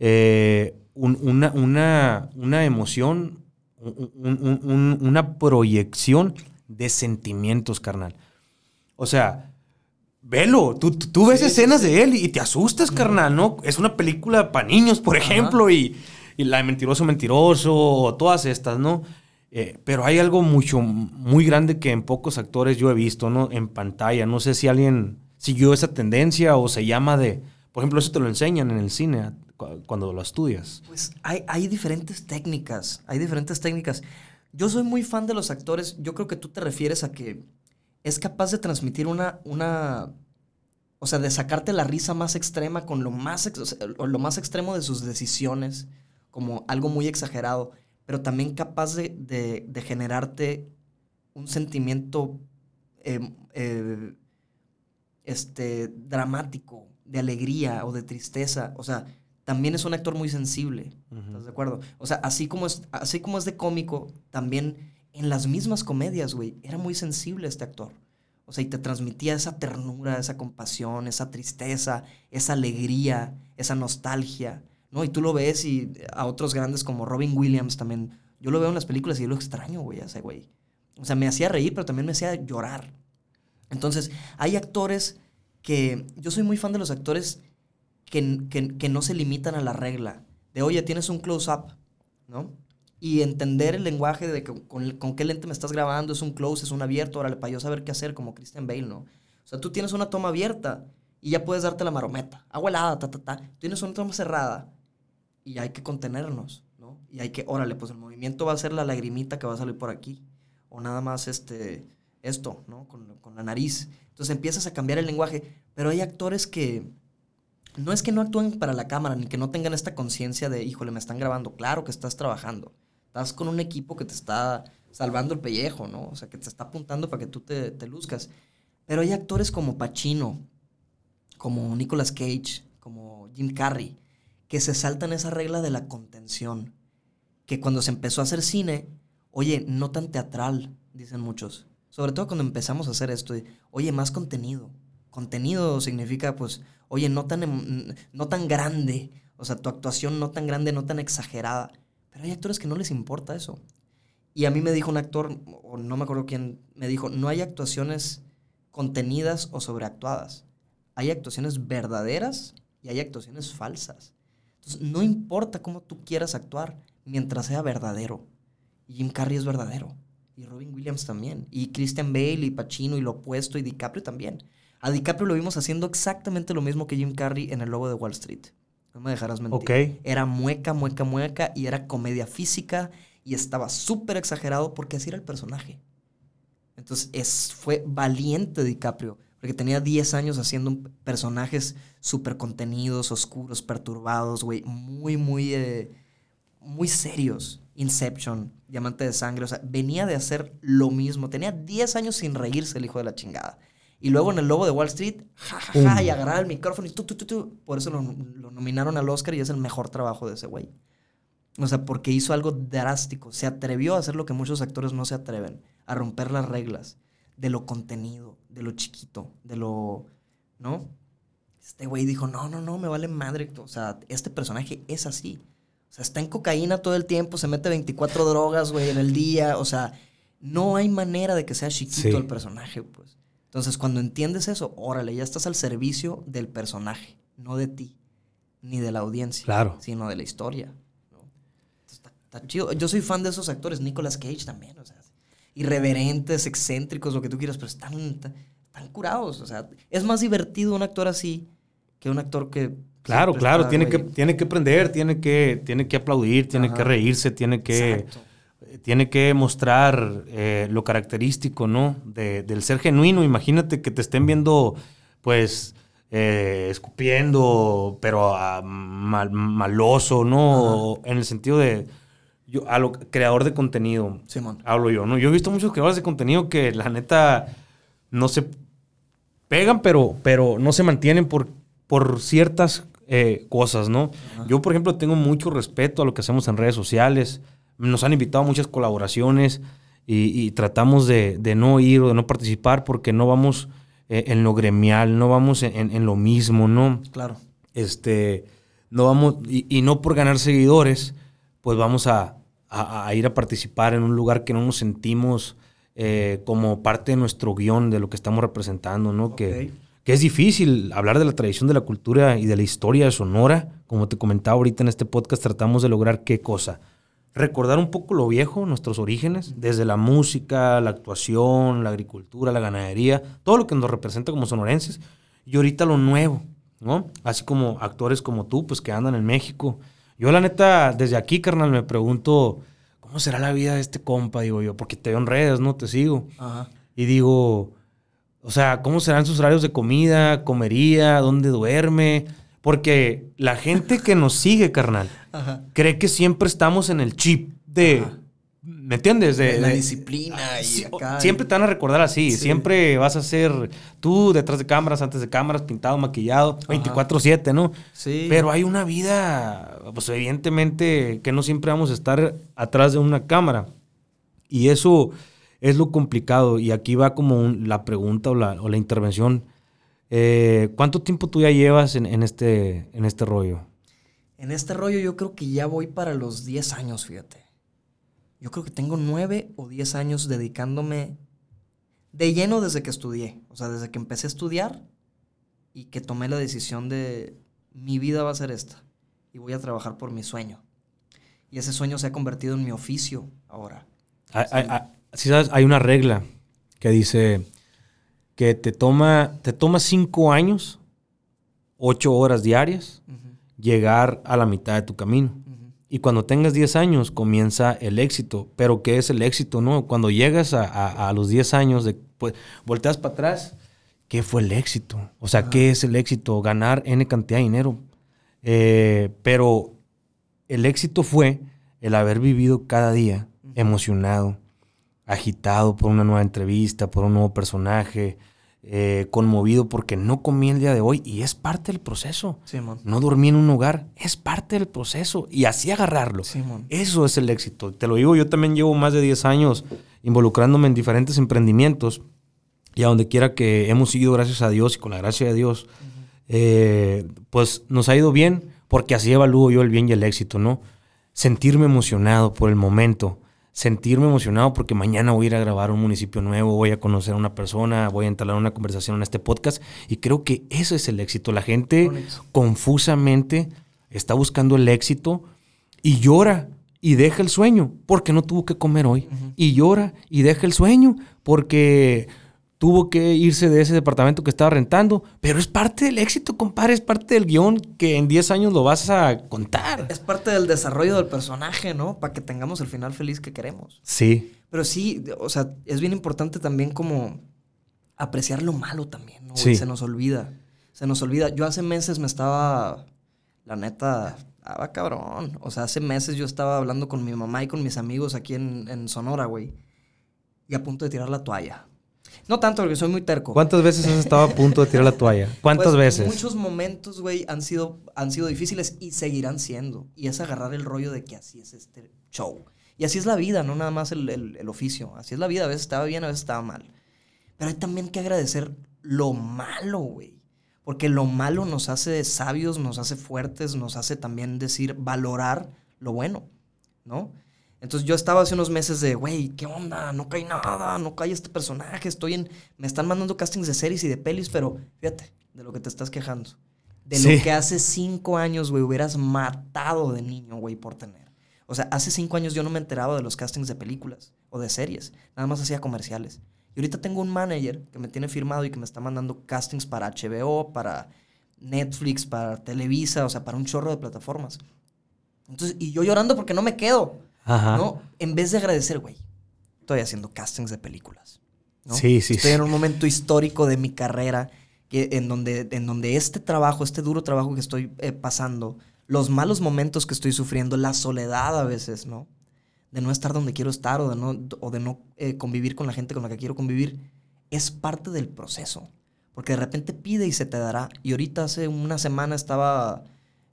eh, un- una, una, una emoción, un- un- un- una proyección de sentimientos, carnal. O sea, velo, tú, ves Sí, escenas sí. de él y te asustas, carnal, ¿no? Es una película para niños, por ejemplo, y, y La de Mentiroso Mentiroso, todas estas, ¿no? Eh, pero hay algo mucho, muy grande que en pocos actores yo he visto, ¿no? En pantalla. No sé si alguien siguió esa tendencia o se llama de... Por ejemplo, eso te lo enseñan en el cine cuando lo estudias. Pues hay, hay diferentes técnicas, hay diferentes técnicas. Yo soy muy fan de los actores. Yo creo que tú te refieres a que es capaz de transmitir una, una o sea, de sacarte la risa más extrema con lo más, lo más extremo de sus decisiones, como algo muy exagerado pero también capaz de, generarte un sentimiento em, eh, este, dramático, de alegría o de tristeza. O sea, también es un actor muy sensible. ¿Estás de acuerdo? O sea, así como, es, así como es de cómico, también en las mismas comedias, güey, era muy sensible este actor. O sea, y te transmitía esa ternura, esa compasión, esa tristeza, esa alegría, esa nostalgia. ¿no? Y tú lo ves y a otros grandes como Robin Williams también. Yo lo veo en las películas y yo lo extraño, güey, a ese güey. O sea, me hacía reír, pero también me hacía llorar. Entonces, hay actores que... Yo soy muy fan de los actores que, que, no se limitan a la regla. De, oye, tienes un close-up, ¿no? Y entender el lenguaje de con, con, qué lente me estás grabando, es un close, es un abierto, órale, para yo saber qué hacer, como Christian Bale, ¿no? O sea, tú tienes una toma abierta y ya puedes darte la marometa. Agua helada, ta, ta, ta. Tienes una toma cerrada y hay que contenernos, ¿no? Y hay que, órale, pues el movimiento va a ser la lagrimita que va a salir por aquí, o nada más este, esto, ¿no? Con, con la nariz. Entonces empiezas a cambiar el lenguaje, pero hay actores que no es que no actúen para la cámara, ni que no tengan esta conciencia de, híjole, me están grabando. Claro que estás trabajando. Estás con un equipo que te está salvando el pellejo, ¿no? O sea, que te está apuntando para que tú te, te luzcas. Pero hay actores como Pacino, como Nicolas Cage, como Jim Carrey, que se saltan esa regla de la contención. Que cuando se empezó a hacer cine, oye, no tan teatral, dicen muchos. Sobre todo cuando empezamos a hacer esto, oye, más contenido. Contenido significa, pues, oye, no tan, em, no tan grande. O sea, tu actuación no tan grande, no tan exagerada. Pero hay actores que no les importa eso. Y a mí me dijo un actor, o no me acuerdo quién, me dijo, no hay actuaciones contenidas o sobreactuadas. Hay actuaciones verdaderas y hay actuaciones falsas. Entonces, no importa cómo tú quieras actuar, mientras sea verdadero. Jim Carrey es verdadero. Y Robin Williams también. Y Christian Bale y Pacino y lo opuesto y DiCaprio también. A DiCaprio lo vimos haciendo exactamente lo mismo que Jim Carrey en el logo de Wall Street. No me dejarás mentir. Era mueca, mueca, mueca y era comedia física y estaba súper exagerado porque así era el personaje. Entonces es, fue valiente DiCaprio porque tenía 10 años haciendo personajes súper contenidos, oscuros, perturbados, güey, muy, muy, eh, muy serios. Inception, Diamante de Sangre, o sea, venía de hacer lo mismo. Tenía 10 años sin reírse el hijo de la chingada. Y luego en El Lobo de Wall Street, jajaja, y agarrar el micrófono y tú, tú, tú, tú. Por eso lo, lo nominaron al Oscar y es el mejor trabajo de ese güey. O sea, porque hizo algo drástico. Se atrevió a hacer lo que muchos actores no se atreven, a romper las reglas de lo contenido, de lo chiquito, de lo, ¿no? Este güey dijo, no, no, no, me vale madre. O sea, este personaje es así. O sea, está en cocaína todo el tiempo, se mete 24 drogas, güey, en el día. O sea, no hay manera de que sea chiquito el personaje, pues. Entonces, cuando entiendes eso, órale, ya estás al servicio del personaje, no de ti, ni de la audiencia, claro. sino de la historia. está, está, chido. Yo soy fan de esos actores, Nicolas Cage también, o sea, irreverentes, excéntricos, lo que tú quieras, pero están, están curados. O sea, es más divertido un actor así que un actor que... Claro, claro, tiene que, tiene que aprender, tiene que, tiene que aplaudir, tiene que reírse, tiene que, tiene que mostrar eh, lo característico, ¿no? del ser genuino. Imagínate que te estén viendo, pues, eh, escupiendo, pero ah, mal, maloso, ¿no? En el sentido de yo, a lo creador de contenido, hablo yo, ¿no? Yo he visto muchos creadores de contenido que la neta no se pegan, pero, pero no se mantienen por, por ciertas eh, cosas, ¿no? Yo, por ejemplo, tengo mucho respeto a lo que hacemos en redes sociales. Nos han invitado a muchas colaboraciones y, tratamos de, no ir o de no participar porque no vamos eh, en lo gremial, no vamos en, lo mismo, ¿no? Claro. Este, no vamos, y no por ganar seguidores, pues vamos a, ir a participar en un lugar que no nos sentimos eh, como parte de nuestro guion, de lo que estamos representando, ¿no? Que, que es difícil hablar de la tradición de la cultura y de la historia de Sonora. Como te comentaba ahorita en este podcast, tratamos de lograr qué cosa. recordar un poco lo viejo, nuestros orígenes, desde la música, la actuación, la agricultura, la ganadería, todo lo que nos representa como sonorenses, y ahorita lo nuevo, ¿no? Así como actores como tú, pues que andan en México. Yo la neta, desde aquí, carnal, me pregunto, ¿cómo será la vida de este compa? Digo yo, porque te veo en redes, ¿no? Te sigo. Ajá. Y digo, o sea, ¿cómo serán sus horarios de comida, comería, dónde duerme? Porque la gente que nos sigue, carnal, Ajá. cree que siempre estamos en el chip de... Ajá. ¿Me entiendes? De, De la de- disciplina y Sí, acá. Siempre te van a recordar así. Sí. Siempre vas a ser tú detrás de cámaras, antes de cámaras, pintado, maquillado, 24-7, ¿no? Sí. Pero hay una vida, pues evidentemente, que no siempre vamos a estar atrás de una cámara. Y eso es lo complicado. Y aquí va como un- la pregunta o la, o la intervención. Eh, ¿Cuánto tiempo tú ya llevas en, en este, en este rollo? En este rollo yo creo que ya voy para los 10 años, fíjate. Yo creo que tengo 9 o 10 años dedicándome de lleno desde que estudié. O sea, desde que empecé a estudiar y que tomé la decisión de mi vida va a ser esta. Y voy a trabajar por mi sueño. Y ese sueño se ha convertido en mi oficio ahora. Hay, hay- hay- sí sabes, hay una regla que dice que te toma, te toma cinco años, ocho horas diarias, llegar a la mitad de tu camino. Y cuando tengas 10 años comienza el éxito. Pero ¿qué es el éxito? no? Cuando llegas a, a- a los 10 años, de, pues, volteas para atrás, ¿qué fue el éxito? O sea, ¿qué es el éxito? Ganar N cantidad de dinero. Eh, pero el éxito fue el haber vivido cada día emocionado, agitado por una nueva entrevista, por un nuevo personaje, eh, conmovido porque no comí el día de hoy y es parte del proceso. Simón. No dormí en un hogar, es parte del proceso y así agarrarlo. Simón. Eso es el éxito. Te lo digo, yo también llevo más de 10 años involucrándome en diferentes emprendimientos y a donde quiera que hemos ido, gracias a Dios y con la gracia de Dios, eh, pues nos ha ido bien porque así evalúo yo el bien y el éxito, ¿no? Sentirme emocionado por el momento, sentirme emocionado porque mañana voy a ir a grabar un municipio nuevo, voy a conocer a una persona, voy a entablar una conversación en este podcast y creo que eso es el éxito. La gente confusamente está buscando el éxito y llora y deja el sueño porque no tuvo que comer hoy. Y llora y deja el sueño porque tuvo que irse de ese departamento que estaba rentando. Pero es parte del éxito, compadre, es parte del guion que en 10 años lo vas a contar. Es parte del desarrollo del personaje, ¿no? Para que tengamos el final feliz que queremos. Sí, Pero sí, o sea, es bien importante también como apreciar lo malo también, ¿no? Sí. Se nos olvida. Se nos olvida. Yo hace meses me estaba, la neta, estaba cabrón. O sea, hace meses yo estaba hablando con mi mamá y con mis amigos aquí en, en Sonora, güey. Y a punto de tirar la toalla. No tanto porque soy muy terco. ¿Cuántas veces has estado a punto de tirar la toalla? ¿Cuántas Pues, veces? Muchos momentos, güey, han sido, han sido difíciles y seguirán siendo. Y es agarrar el rollo de que así es este show. Y así es la vida, no nada más el, el- el oficio. Así es la vida. A veces estaba bien, a veces estaba mal. Pero hay también que agradecer lo malo, güey. Porque lo malo nos hace sabios, nos hace fuertes, nos hace también decir, valorar lo bueno, ¿no? Entonces yo estaba hace unos meses de, güey, ¿qué onda? No cae nada, no cae este personaje, estoy en... Me están mandando castings de series y de pelis, pero fíjate, de lo que te estás quejando. De Sí. lo que hace cinco años, güey, hubieras matado de niño, güey, por tener. O sea, hace cinco años yo no me enteraba de los castings de películas o de series. Nada más hacía comerciales. Y ahorita tengo un manager que me tiene firmado y que me está mandando castings para HBO, para Netflix, para Televisa, o sea, para un chorro de plataformas. Entonces, y yo llorando porque no me quedo. Ajá. ¿no? En vez de agradecer, güey, estoy haciendo castings de películas. ¿no? Sí, sí, Estoy sí. en un momento histórico de mi carrera que, en, donde, en donde este trabajo, este duro trabajo que estoy eh, pasando, los malos momentos que estoy sufriendo, la soledad a veces, ¿no? De no estar donde quiero estar o de no, o de no eh, convivir con la gente con la que quiero convivir, es parte del proceso. Porque de repente pide y se te dará. Y ahorita hace una semana estaba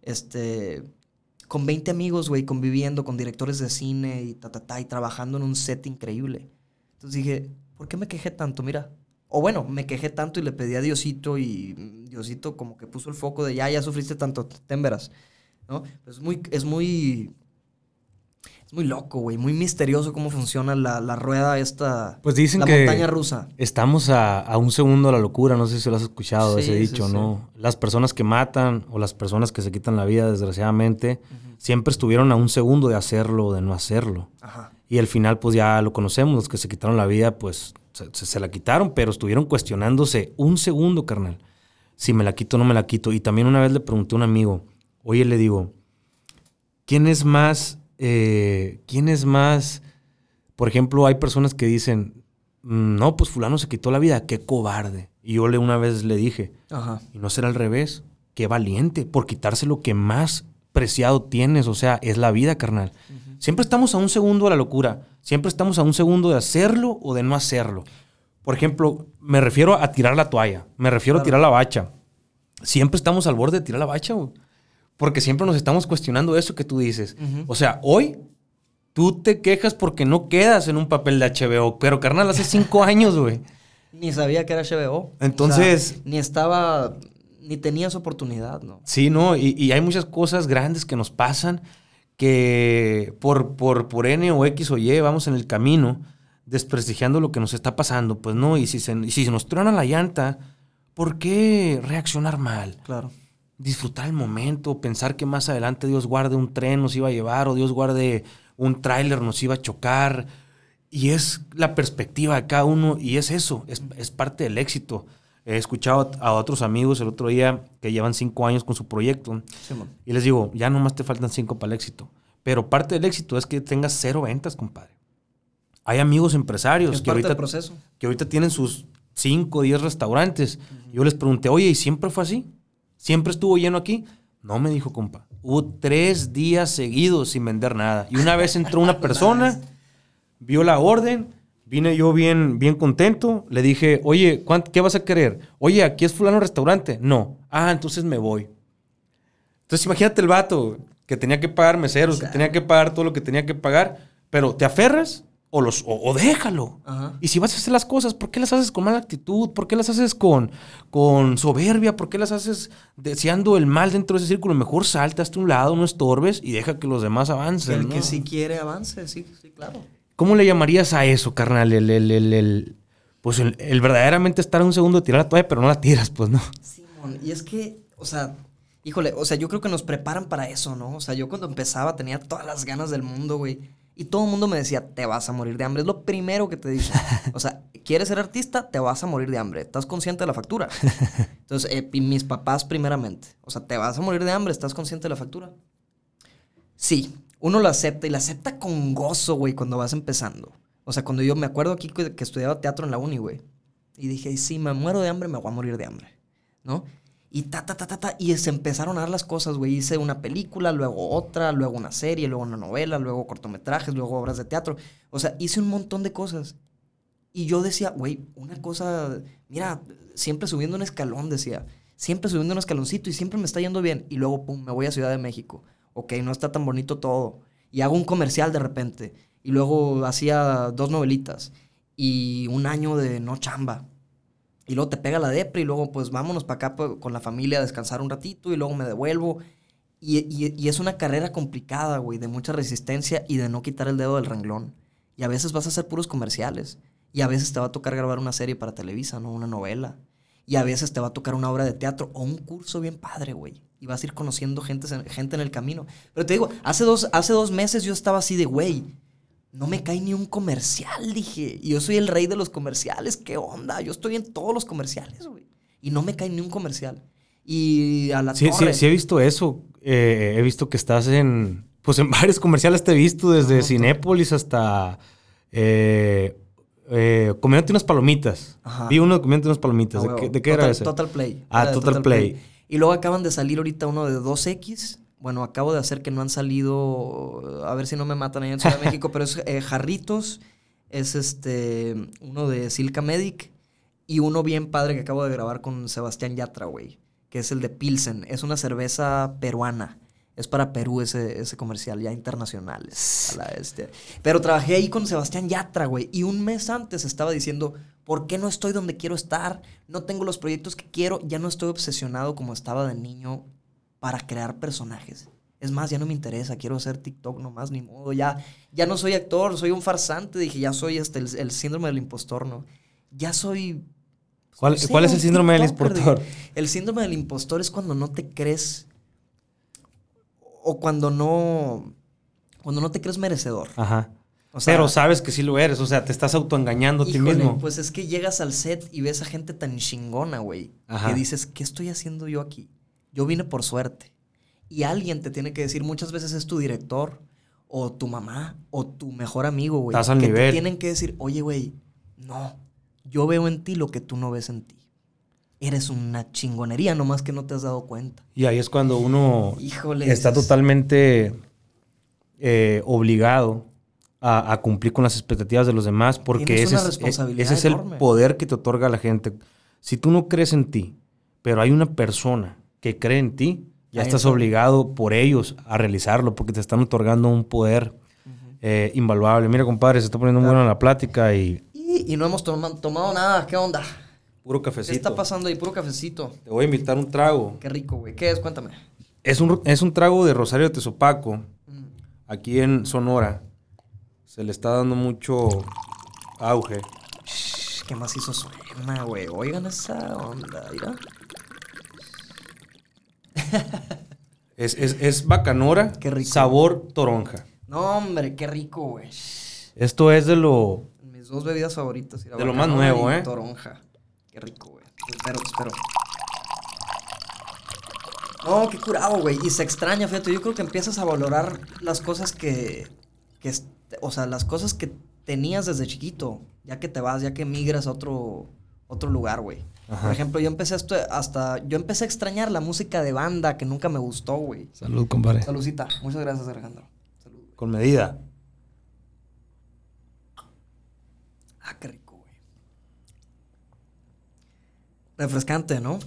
este, con 20 amigos, güey, conviviendo con directores de cine y ta, ta, ta, y trabajando en un set increíble. Entonces dije, ¿por qué me quejé tanto? Mira. O bueno, me quejé tanto y le pedí a Diosito y Diosito como que puso el foco de ya, ya sufriste tanto, ten verás. ¿No? Es muy, es muy, es muy loco, güey, muy misterioso cómo funciona la, la rueda esta, Pues dicen la que montaña rusa. estamos a, a un segundo de la locura. No sé si lo has escuchado, Sí, ese dicho, sí. ¿no? Las personas que matan o las personas que se quitan la vida, desgraciadamente, siempre estuvieron a un segundo de hacerlo o de no hacerlo. Ajá. Y al final, pues ya lo conocemos, los que se quitaron la vida, pues se, se- se la quitaron, pero estuvieron cuestionándose un segundo, carnal. Si me la quito o no me la quito. Y también una vez le pregunté a un amigo, oye, le digo, ¿quién es más, eh, quién es más, por ejemplo, hay personas que dicen, "Mm, no, pues fulano se quitó la vida, qué cobarde. Y yo le una vez le dije, Ajá. y no será al revés, qué valiente por quitarse lo que más preciado tienes, o sea, es la vida, carnal. Siempre estamos a un segundo de la locura, siempre estamos a un segundo de hacerlo o de no hacerlo. Por ejemplo, me refiero a tirar la toalla, me refiero a tirar la bacha. Siempre estamos al borde de tirar la bacha, güey. Porque siempre nos estamos cuestionando eso que tú dices. O sea, hoy tú te quejas porque no quedas en un papel de HBO, pero carnal, hace cinco (laughs) años, güey. Ni sabía que era HBO. Entonces- O sea, ni estaba. Ni tenías oportunidad, ¿no? Sí, ¿no? Y, y hay muchas cosas grandes que nos pasan que por, por, por N o X o Y vamos en el camino desprestigiando lo que nos está pasando, pues no, y si se, si se nos truena la llanta, ¿por qué reaccionar mal? Claro. Disfrutar el momento, pensar que más adelante Dios guarde un tren nos iba a llevar o Dios guarde un tráiler nos iba a chocar. Y es la perspectiva de cada uno y es eso, es, es parte del éxito. He escuchado a otros amigos el otro día que llevan cinco años con su proyecto y les digo, ya nomás te faltan cinco para el éxito. Pero parte del éxito es que tengas cero ventas, compadre. Hay amigos empresarios Es que ahorita, que ahorita tienen sus 5 o 10 restaurantes. Yo les pregunté, oye, ¿y siempre fue así? ¿Siempre estuvo lleno aquí? No, me dijo, compa. Hubo tres días seguidos sin vender nada. Y una vez entró una (laughs) persona, vio la orden, vine yo bien, bien contento, le dije, oye, ¿cuánt- ¿qué vas a querer? Oye, ¿aquí es fulano restaurante? No. Ah, entonces me voy. Entonces imagínate el vato que tenía que pagar meseros, que tenía que pagar todo lo que tenía que pagar, pero ¿te aferras o, los, o, o déjalo? Ajá. Y si vas a hacer las cosas, ¿por qué las haces con mala actitud? ¿Por qué las haces con, con soberbia? ¿Por qué las haces deseando el mal dentro de ese círculo? Mejor salta hasta un lado, no estorbes y deja que los demás avancen. El ¿no? que sí quiere avance, sí, sí, claro. ¿Cómo le llamarías a eso, carnal? El, el, el, el- pues el, el verdaderamente estar un segundo de tirar la toalla, pero no la tiras, pues no. Simón, y es que, o sea, híjole, o sea, yo creo que nos preparan para eso, ¿no? O sea, yo cuando empezaba tenía todas las ganas del mundo, güey. Y todo el mundo me decía, te vas a morir de hambre. Es lo primero que te dicen. (laughs) O sea, ¿quieres ser artista? Te vas a morir de hambre. ¿Estás consciente de la factura? (laughs) Entonces, eh, mis papás primeramente. O sea, ¿te vas a morir de hambre? ¿Estás consciente de la factura? Sí, uno lo acepta y lo acepta con gozo, güey, cuando vas empezando. O sea, cuando yo me acuerdo aquí que, que estudiaba teatro en la uni, güey. Y dije, si me muero de hambre, me voy a morir de hambre. ¿No? Y ta, ta, ta, ta, ta. Y se empezaron a dar las cosas, güey. Hice una película, luego otra, luego una serie, luego una novela, luego cortometrajes, luego obras de teatro. O sea, hice un montón de cosas. Y yo decía, güey, una cosa, mira, siempre subiendo un escalón, decía. Siempre subiendo un escaloncito y siempre me está yendo bien. Y luego, pum, me voy a Ciudad de México. Ok, no está tan bonito todo. Y hago un comercial de repente. Y luego hacía dos novelitas. Y un año de no chamba. Y luego te pega la depre y luego pues vámonos para acá pues, con la familia a descansar un ratito y luego me devuelvo. Y, y- es una carrera complicada, güey, de mucha resistencia y de no quitar el dedo del renglón. Y a veces vas a hacer puros comerciales. Y a veces te va a tocar grabar una serie para Televisa, ¿no? Una novela. Y a veces te va a tocar una obra de teatro o un curso bien padre, güey. Y vas a ir conociendo gente, gente en el camino. Pero te digo, hace dos, hace dos meses yo estaba así de, güey, no me cae ni un comercial, dije. Y yo soy el rey de los comerciales, ¿qué onda? Yo estoy en todos los comerciales, güey. Y no me cae ni un comercial. Y a la Sí, sí, torre. sí he visto eso. Eh, he visto que estás en, pues en (laughs) varios comerciales te he visto, desde No, Cinépolis hasta eh, eh, comiéndote unas palomitas. Ajá. Vi uno de comiéndote unas palomitas. Ah, ¿De, qué, de qué Total, era ese? Total Play. Ah, Total Play. Y luego acaban de salir ahorita uno de 2X. Bueno, acabo de hacer que no han salido. A ver si no me matan ahí en Ciudad de (laughs) México, pero es eh, Jarritos. Es este. Uno de Silca Medic. Y uno bien padre que acabo de grabar con Sebastián Yatra, güey. Que es el de Pilsen. Es una cerveza peruana. Es para Perú ese, ese comercial, ya internacional. A la este. Pero trabajé ahí con Sebastián Yatra, güey. Y un mes antes estaba diciendo, ¿por qué no estoy donde quiero estar? No tengo los proyectos que quiero. Ya no estoy obsesionado como estaba de niño para crear personajes. Es más, ya no me interesa. Quiero hacer TikTok nomás, ni modo. Ya, ya no soy actor, soy un farsante. Dije, ya soy este, el, el síndrome del impostor, ¿no? Ya soy... ¿Cuál, es el síndrome del impostor? El síndrome del impostor es cuando no te crees o cuando no, cuando no te crees merecedor. Ajá. O sea, Pero sabes que sí lo eres, o sea, te estás autoengañando a ti mismo. Pues es que llegas al set y ves a gente tan chingona, güey. Que dices, ¿qué estoy haciendo yo aquí? Yo vine por suerte. Y alguien te tiene que decir, muchas veces es tu director, o tu mamá, o tu mejor amigo, güey. Estás al que nivel. te tienen que decir, oye, güey, no. Yo veo en ti lo que tú no ves en ti. Eres una chingonería, nomás que no te has dado cuenta. Y ahí es cuando uno Híjole. está totalmente eh, obligado a, a cumplir con las expectativas de los demás porque ese es, responsabilidad ese es el poder que te otorga la gente. Si tú no crees en ti, pero hay una persona que cree en ti, ya Ahí estás está. obligado por ellos a realizarlo porque te están otorgando un poder eh, invaluable. Mira, compadre, se está poniendo muy buena la plática y Y, y no hemos toma- tomado nada. ¿Qué onda? puro ¿Qué cafecito. está pasando ahí? Puro cafecito. Te voy a invitar un trago. Qué rico, güey. ¿Qué es? Cuéntame. Es un, es un trago de Rosario de Tezopaco, Mm. aquí en Sonora. Se le está dando mucho auge. Shh, ¿Qué más hizo suena, güey? Oigan esa onda, mira. (laughs) Es, es, es bacanora, Qué rico. sabor toronja. No, hombre, qué rico, güey. Esto es de lo... Mis dos bebidas favoritas. De lo más nuevo, ¿eh? Toronja. Qué rico, güey. Te espero, te espero. No, qué curado, güey. Y se extraña, fíjate. Yo creo que empiezas a valorar las cosas que, que o sea, las cosas que tenías desde chiquito. Ya que te vas, ya que migras a otro, otro lugar, güey. Ajá. Por ejemplo, yo empecé esto hasta, yo empecé a extrañar la música de banda que nunca me gustó, güey. Salud, compadre. Saludcita. Muchas gracias, Alejandro. Salud. Con medida. Ah, qué rico, güey. Refrescante, ¿no?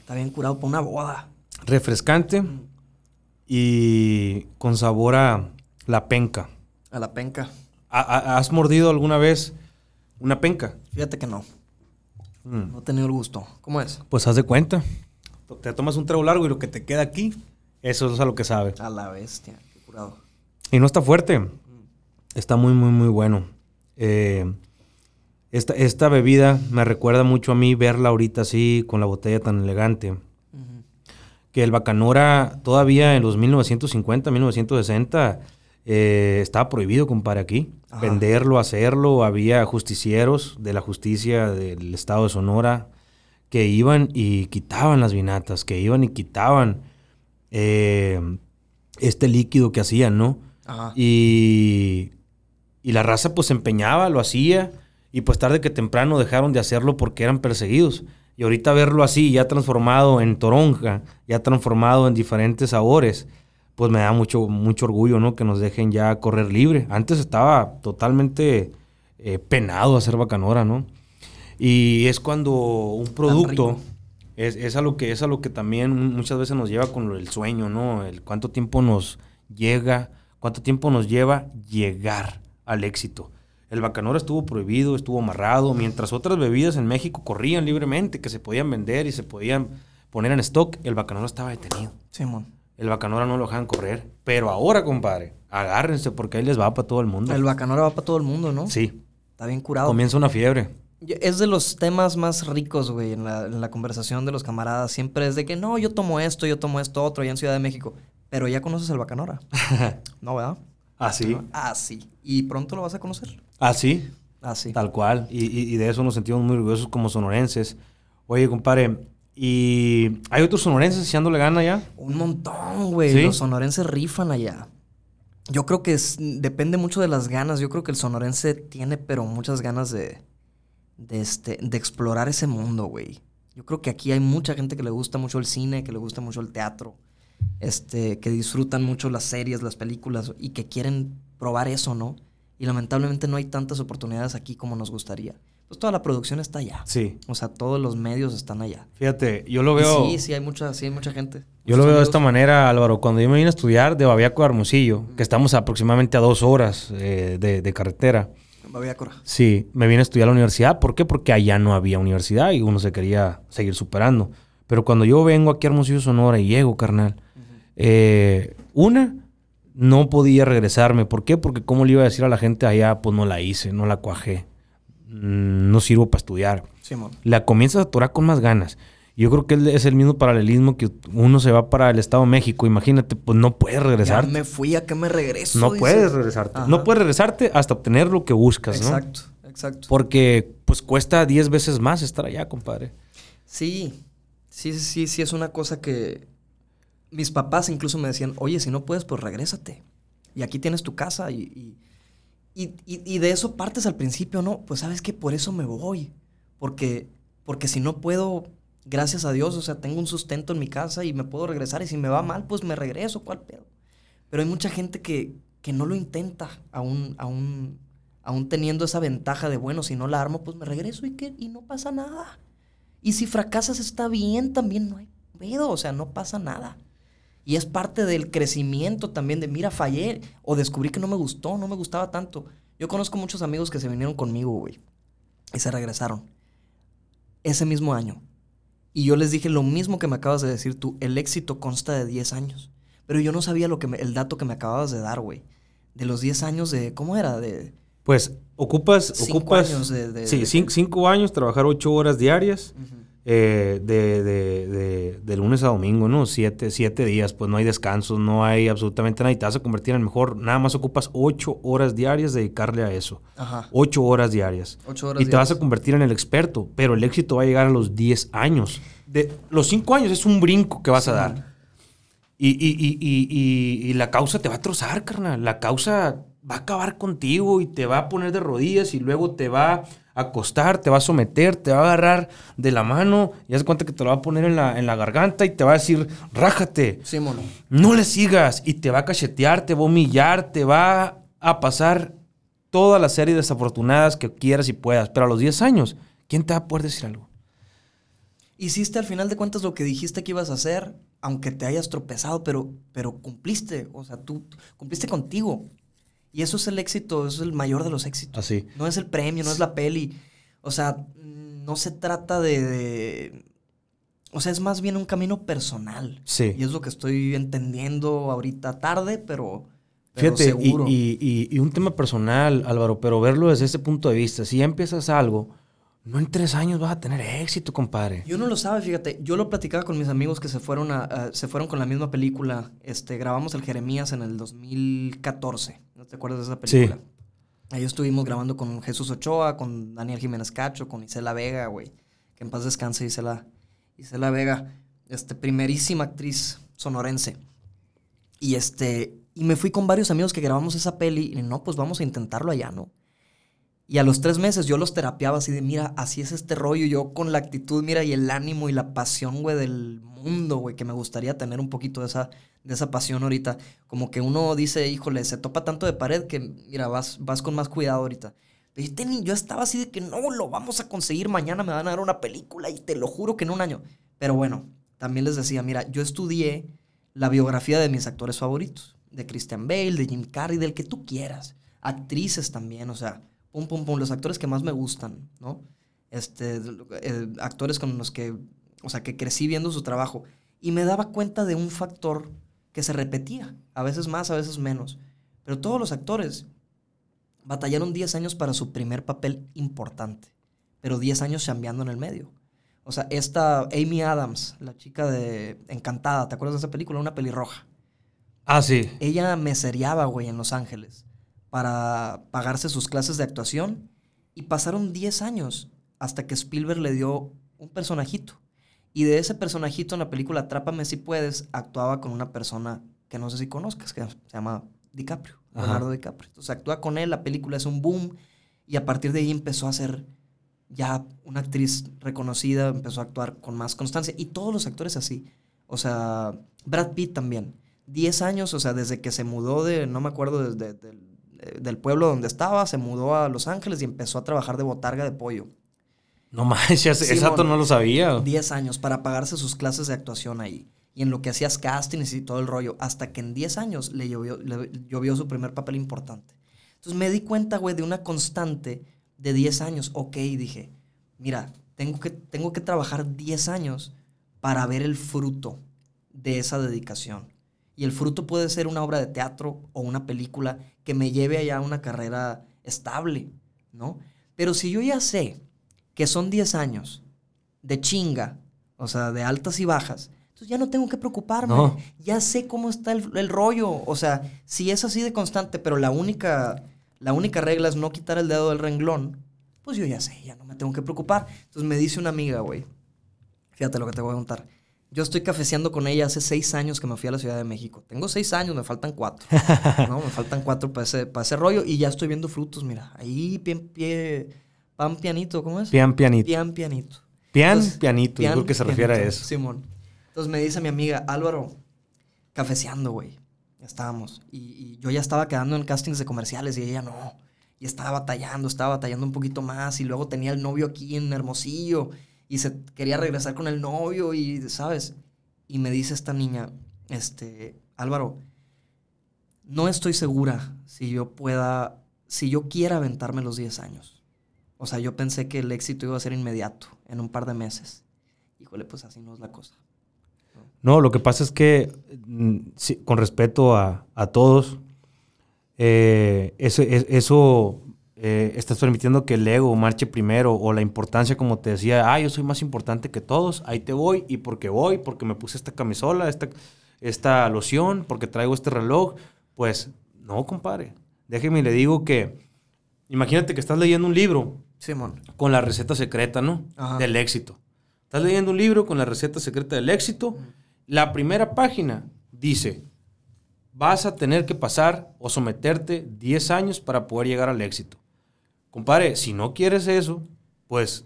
Está bien curado para una boda. Refrescante y con sabor a la penca. A la penca. ¿Ha- ha- ¿Has mordido alguna vez una penca? Fíjate que no. Mm. No he tenido el gusto. ¿Cómo es? Pues haz de cuenta. Te tomas un trago largo y lo que te queda aquí, eso es a lo que sabe. A la bestia. Qué curado. Y no está fuerte. Está muy, muy, muy bueno. Eh, esta, esta bebida me recuerda mucho a mí verla ahorita así, con la botella tan elegante. Que el Bacanora todavía en los 1950, 1960 eh, estaba prohibido, compadre, aquí. Ajá. Venderlo, hacerlo. Había justicieros de la justicia del estado de Sonora que iban y quitaban las vinatas, que iban y quitaban eh, este líquido que hacían, ¿no? Ajá. Y, y la raza pues se empeñaba, lo hacía, y pues tarde que temprano dejaron de hacerlo porque eran perseguidos. Y ahorita verlo así, ya transformado en toronja, ya transformado en diferentes sabores, pues me da mucho, mucho orgullo, ¿no? Que nos dejen ya correr libre. Antes estaba totalmente eh, penado hacer bacanora, ¿no? Y es cuando un producto... Es, es a lo que es a lo que también muchas veces nos lleva con del sueño, ¿no? El cuánto tiempo nos llega, cuánto tiempo nos lleva llegar al éxito. El bacanora estuvo prohibido, estuvo amarrado, mientras otras bebidas en México corrían libremente, que se podían vender y se podían poner en stock, el bacanora estaba detenido. Simón. El bacanora no lo dejaban correr. Pero ahora, compadre, agárrense porque ahí les va para todo el mundo. El bacanora va para todo el mundo, ¿no? Sí, Está bien curado. comienza una fiebre. Es de los temas más ricos, güey, en la, en la conversación de los camaradas. Siempre es de que, no, yo tomo esto, yo tomo esto otro, allá en Ciudad de México. Pero ya conoces el bacanora. (laughs) no, ¿verdad? Así, Ah, sí. Y pronto lo vas a conocer. así. Ah, sí. Tal cual. Y, y- y de eso nos sentimos muy orgullosos como sonorenses. Oye, compadre, ¿y hay otros sonorenses echándole gana ya? Un montón, güey. ¿Sí? Los sonorenses rifan allá. Yo creo que es- depende mucho de las ganas. Yo creo que el sonorense tiene, pero muchas ganas de, de, este, de explorar ese mundo, güey. Yo creo que aquí hay mucha gente que le gusta mucho el cine, que le gusta mucho el teatro, este, que disfrutan mucho las series, las películas y que quieren probar eso, ¿no? Y lamentablemente no hay tantas oportunidades aquí como nos gustaría. Pues toda la producción está allá. Sí. O sea, todos los medios están allá. Fíjate, yo lo Y veo. sí, sí hay mucha, sí hay mucha gente. Yo lo veo de esta manera, Álvaro. Cuando yo me vine a estudiar de Babiaco a Hermosillo, que estamos aproximadamente a dos horas eh, de, de carretera. Babiácora. Sí, me vine a estudiar a la universidad. ¿Por qué? Porque allá no había universidad y uno se quería seguir superando. Pero cuando yo vengo aquí a Hermosillo, Sonora y llego, carnal, eh, una, no podía regresarme. ¿Por qué? Porque como le iba a decir a la gente allá, pues no la hice, no la cuajé. Mm, No sirvo para estudiar. Simón. La comienzas a atorar con más ganas. Yo creo que es el mismo paralelismo que uno se va para el Estado de México. Imagínate, pues no puedes regresar. Ya me fui, ¿a qué me regreso? No puedes regresarte. No puedes regresarte hasta obtener lo que buscas, ¿no? Exacto, exacto. Porque pues cuesta 10 veces más estar allá, compadre. Sí, sí, sí, sí, es una cosa que mis papás incluso me decían, oye, si no puedes, pues regrésate. Y aquí tienes tu casa y, y, y de eso partes al principio, ¿no? Pues sabes que por eso me voy. Porque, porque si no puedo gracias a Dios, o sea, tengo un sustento en mi casa y me puedo regresar y si me va mal, pues me regreso, ¿cuál pedo? Pero hay mucha gente que, que no lo intenta, aún, aún, aún teniendo esa ventaja de, bueno, si no la armo, pues me regreso y, que, y no pasa nada. Y si fracasas está bien, también no hay pedo, o sea, no pasa nada. Y es parte del crecimiento también de, mira, fallé o descubrí que no me gustó, no me gustaba tanto. Yo conozco muchos amigos que se vinieron conmigo, güey, y se regresaron. Ese mismo año. Y yo les dije lo mismo que me acabas de decir tú, el éxito consta de 10 años. Pero yo no sabía lo que el dato que me acababas de dar, güey. De los 10 años de, ¿cómo era? De... Pues ocupas... Cinco ocupas, años de... sí, cinco, años, trabajar 8 horas diarias. Eh, de, de, de, lunes a domingo, ¿no? Siete, siete días, pues no hay descansos, no hay absolutamente nada y te vas a convertir en el mejor. Nada más ocupas ocho horas diarias dedicarle a eso. Ajá. Ocho horas diarias. Ocho horas y te vas a convertir en el experto, pero el éxito va a llegar a los diez años. De, los cinco años es un brinco que vas a dar. Y, y, y, y, la causa te va a trozar, carnal. La causa va a acabar contigo y te va a poner de rodillas y luego te va acostar, te va a someter, te va a agarrar de la mano y haz cuenta que te lo va a poner en la, en la garganta y te va a decir, rájate. Sí, mono. No le sigas y te va a cachetear, te va a humillar, te va a pasar toda la serie desafortunadas que quieras y puedas. Pero a los 10 años, ¿quién te va a poder decir algo? Hiciste al final de cuentas lo que dijiste que ibas a hacer, aunque te hayas tropezado, pero, pero cumpliste. O sea, tú cumpliste contigo. Y eso es el éxito, eso es el mayor de los éxitos. Así. No es el premio, no es la peli. O sea, no se trata de, O sea, es más bien un camino personal. Sí. Y es lo que estoy entendiendo ahorita tarde, pero... Fíjate, seguro. Y, y, un tema personal, Álvaro, pero verlo desde ese punto de vista. Si ya empiezas algo, no en tres años vas a tener éxito, compadre. Yo no lo sabe, fíjate. Yo lo platicaba con mis amigos que se fueron, a, se fueron con la misma película. Este, grabamos el Jeremías en el 2014. ¿No te acuerdas de esa película? Sí. Ahí estuvimos grabando con Jesús Ochoa, con Daniel Jiménez Cacho, con Isela Vega, güey. Que en paz descanse Isela, Isela Vega. Este, primerísima actriz sonorense. Y este, y me fui con varios amigos que grabamos esa peli. Y no, pues vamos a intentarlo allá, ¿no? Y a los tres meses yo los terapiaba así de, mira, así es este rollo. Yo con la actitud, mira, y el ánimo y la pasión, güey, del mundo, güey, que me gustaría tener un poquito de esa, de esa pasión ahorita. Como que uno dice, híjole, se topa tanto de pared que, mira, vas, vas con más cuidado ahorita. yo estaba así de que no, lo vamos a conseguir mañana, me van a dar una película y te lo juro que en un año. Pero bueno, también les decía, mira, yo estudié la biografía de mis actores favoritos. De Christian Bale, de Jim Carrey, del que tú quieras. Actrices también, o sea pum, pum, pum, los actores que más me gustan, ¿no? Este, eh, actores con los que, o sea, que crecí viendo su trabajo. Y me daba cuenta de un factor que se repetía, a veces más, a veces menos. Pero todos los actores batallaron 10 años para su primer papel importante, pero 10 años chambeando en el medio. O sea, esta Amy Adams, la chica de Encantada, ¿te acuerdas de esa película? Una pelirroja. Ah, sí. Ella me seriaba, güey, en Los Ángeles para pagarse sus clases de actuación y pasaron 10 años hasta que Spielberg le dio un personajito. Y de ese personajito en la película Atrápame si puedes, actuaba con una persona que no sé si conozcas, que se llama DiCaprio, Leonardo DiCaprio. Entonces actúa con él, la película es un boom y a partir de ahí empezó a ser ya una actriz reconocida, empezó a actuar con más constancia y todos los actores así. O sea, Brad Pitt también. 10 años, o sea, desde que se mudó de, no me acuerdo, desde, del pueblo donde estaba, se mudó a Los Ángeles y empezó a trabajar de botarga de pollo. No manches, exacto, no lo sabía. 10 años para pagarse sus clases de actuación ahí. Y en lo que hacías castings y todo el rollo. Hasta que en 10 años le llovió, le llovió su primer papel importante. Entonces me di cuenta, güey, de una constante de 10 años. Ok, dije, mira, tengo que, tengo que trabajar 10 años para ver el fruto de esa dedicación. Y el fruto puede ser una obra de teatro o una película que me lleve allá a una carrera estable, ¿no? Pero si yo ya sé que son 10 años de chinga O sea, de altas y bajas. Entonces ya no tengo que preocuparme. No. Ya sé cómo está el, el rollo. O sea, si es así de constante, pero la única, la única regla es no quitar el dedo del renglón, pues yo ya sé, ya no me tengo que preocupar. Entonces me dice una amiga, güey. Fíjate lo que te voy a contar. Yo estoy cafeceando con ella hace seis años que me fui a la Ciudad de México. Tengo seis años, me faltan cuatro. ¿no? Me faltan cuatro para ese, para ese rollo y ya estoy viendo frutos, mira. Ahí, pie, pie, pan pianito, ¿cómo es? Pian pianito. Pian pianito. Pian Entonces, pianito, yo pian creo que se refiere a pianito, eso. Simón. Entonces me dice mi amiga, Álvaro, cafeceando, güey. Ya estábamos. Y, y yo ya estaba quedando en castings de comerciales y ella no. Y estaba batallando, estaba batallando un poquito más. Y luego tenía el novio aquí en Hermosillo. Y se quería regresar con el novio y, ¿sabes? Y me dice esta niña, este, Álvaro, no estoy segura si yo pueda, si yo quiera aventarme los 10 años. O sea, yo pensé que el éxito iba a ser inmediato, en un par de meses. Híjole, pues así no es la cosa. No, lo que pasa es que, mm, con respeto a, a todos, eh, eso, es- eso eh, estás permitiendo que el ego marche primero o la importancia, como te decía, ah, yo soy más importante que todos, ahí te voy, y porque voy, porque me puse esta camisola, esta, esta loción, porque traigo este reloj, pues no, compadre. Déjeme y le digo que, imagínate que estás leyendo un libro Simón. con la receta secreta, ¿no? Ajá. Del éxito. Estás leyendo un libro con la receta secreta del éxito. La primera página dice, vas a tener que pasar o someterte 10 años para poder llegar al éxito. Compadre, si no quieres eso, pues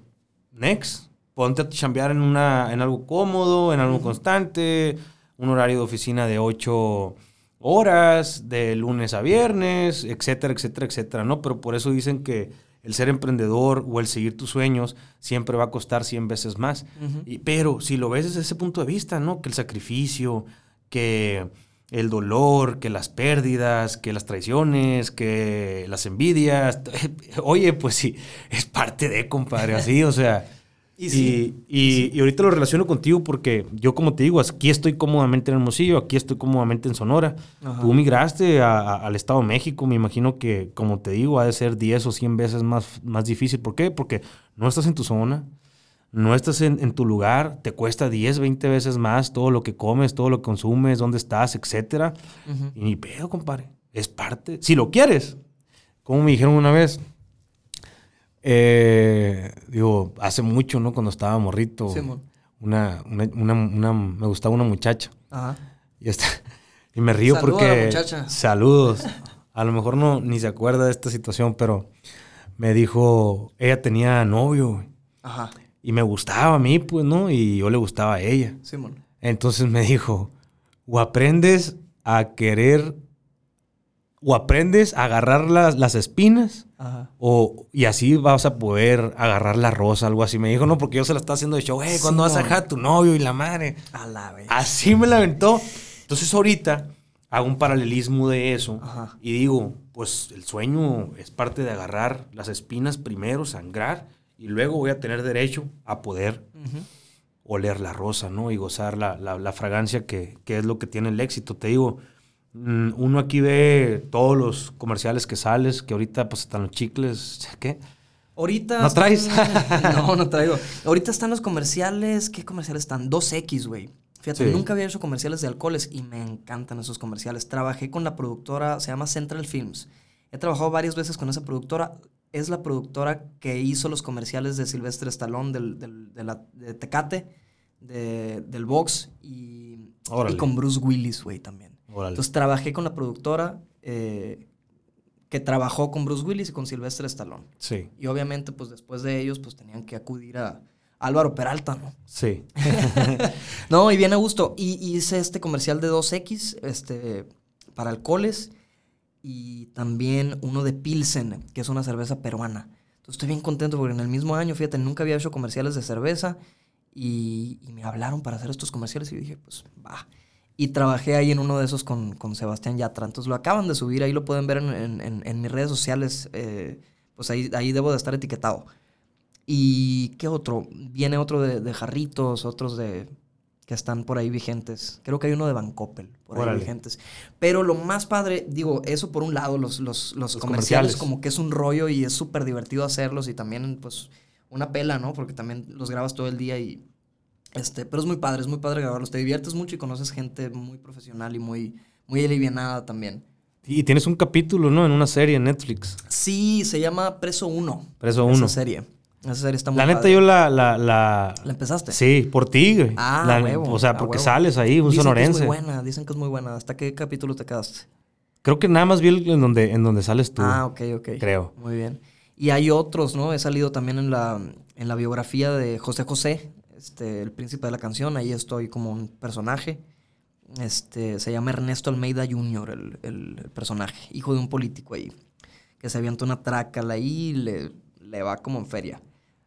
next. Ponte a chambear en, una, en algo cómodo, en algo constante, un horario de oficina de 8 horas, de lunes a viernes, etcétera, etcétera, etcétera, ¿no? Pero por eso dicen que el ser emprendedor o el seguir tus sueños siempre va a costar 100 veces más. Y- pero si lo ves desde ese punto de vista, ¿no? Que el sacrificio, que el dolor, que las pérdidas, que las traiciones, que las envidias. (laughs) Oye, pues sí, es parte de, compadre, así, o sea. (laughs) Y Y, sí, y- y ahorita lo relaciono contigo porque yo, como te digo, aquí estoy cómodamente en Hermosillo, aquí estoy cómodamente en Sonora. Ajá. Tú migraste a- a- al Estado de México, me imagino que, como te digo, ha de ser 10 o 100 veces más, más difícil. ¿Por qué? Porque no estás en tu zona, no estás en, en tu lugar, te cuesta 10, 20 veces más todo lo que comes, todo lo que consumes, dónde estás. Ujú. Y ni pedo, compadre. Es parte. Si lo quieres. Como me dijeron una vez. eh, digo, hace mucho, ¿no? Cuando estaba morrito. Una, una, una- una- me gustaba una muchacha. Ajá. Y, está- y me río porque... Saludos. A lo mejor no ni se acuerda de esta situación, pero me dijo, ella tenía novio Ajá. Y me gustaba a mí, pues, ¿no? Y yo le gustaba a ella. Simón. Entonces me dijo, o aprendes a querer, o aprendes a agarrar las, las espinas, Ajá. o, y así vas a poder agarrar la rosa, algo así. Me dijo, no, porque yo se la estaba haciendo de show, hey, ¿cuándo vas a dejar a tu novio y la madre? A la vez. Así me la aventó. Entonces ahorita hago un paralelismo de eso Ajá. y digo, pues el sueño es parte de agarrar las espinas primero, sangrar, y luego voy a tener derecho a poder Ujú. oler la rosa, ¿no? Y gozar la, la- la fragancia que, que es lo que tiene el éxito. Te digo, mm, uno aquí ve todos los comerciales que sales, que ahorita pues están los chicles, (laughs) ¿qué? Ahorita. ¿No están- traes? (laughs) no, no traigo. Ahorita están los comerciales. ¿Qué comerciales están? 2X, güey. Fíjate, Sí. nunca había hecho comerciales de alcoholes y me encantan esos comerciales. Trabajé con la productora, se llama Central Films. He trabajado varias veces con esa productora. Es la productora que hizo los comerciales de Silvestre Stallone, del, del- de, la, de Tecate, de- del Box y, con Bruce Willis, güey, también. Órale. Entonces trabajé con la productora eh, que trabajó con Bruce Willis y con Silvestre Stallone. Sí, Y obviamente, pues después de ellos, pues tenían que acudir a Álvaro Peralta, ¿no? sí. (laughs) No, y bien a gusto. Y y hice este comercial de 2X este, para alcoholes y también uno de Pilsen, que es una cerveza peruana. Entonces estoy bien contento porque en el mismo año, fíjate, nunca había hecho comerciales de cerveza y, me hablaron para hacer estos comerciales y dije, pues va. Y trabajé ahí en uno de esos con, con Sebastián Yatra. Entonces lo acaban de subir, ahí lo pueden ver en, en- en- mis redes sociales. eh, pues ahí, ahí debo de estar etiquetado. ¿Y qué otro? Viene otro de jarritos, otros de que están por ahí vigentes. Creo que hay uno de Van Coppel por ahí vigentes. Pero lo más padre, digo, eso por un lado, los, los, los Los comerciales, comerciales. como que es un rollo y es súper divertido hacerlos y también, pues, una pela, ¿no? Porque también los grabas todo el día y, Este, pero es muy padre, es muy padre grabarlos. Te diviertes mucho y conoces gente muy profesional y muy, muy alivianada también. Y tienes un capítulo, ¿no? En una serie en Netflix. Sí, se llama Preso 1. Preso 1. Esa serie. Esa serie está muy La neta, padre. yo la, la, la... ¿La empezaste? Sí, por ti, güey. Ah, La- huevo, O sea, a porque huevo. sales ahí, un dicen sonorense. Que es muy buena, dicen que es muy buena. ¿Hasta qué capítulo te quedaste? Creo que nada más vi el en donde, en donde sales tú. Ah, ok, ok. Creo. Muy bien. Y hay otros, ¿no? He salido también en la, en la biografía de José José, este, el príncipe de la canción. Ahí estoy como un personaje. Este, se llama Ernesto Almeida Jr., el, el- el personaje, hijo de un político ahí, que se avienta una trácala ahí y le, le va como en feria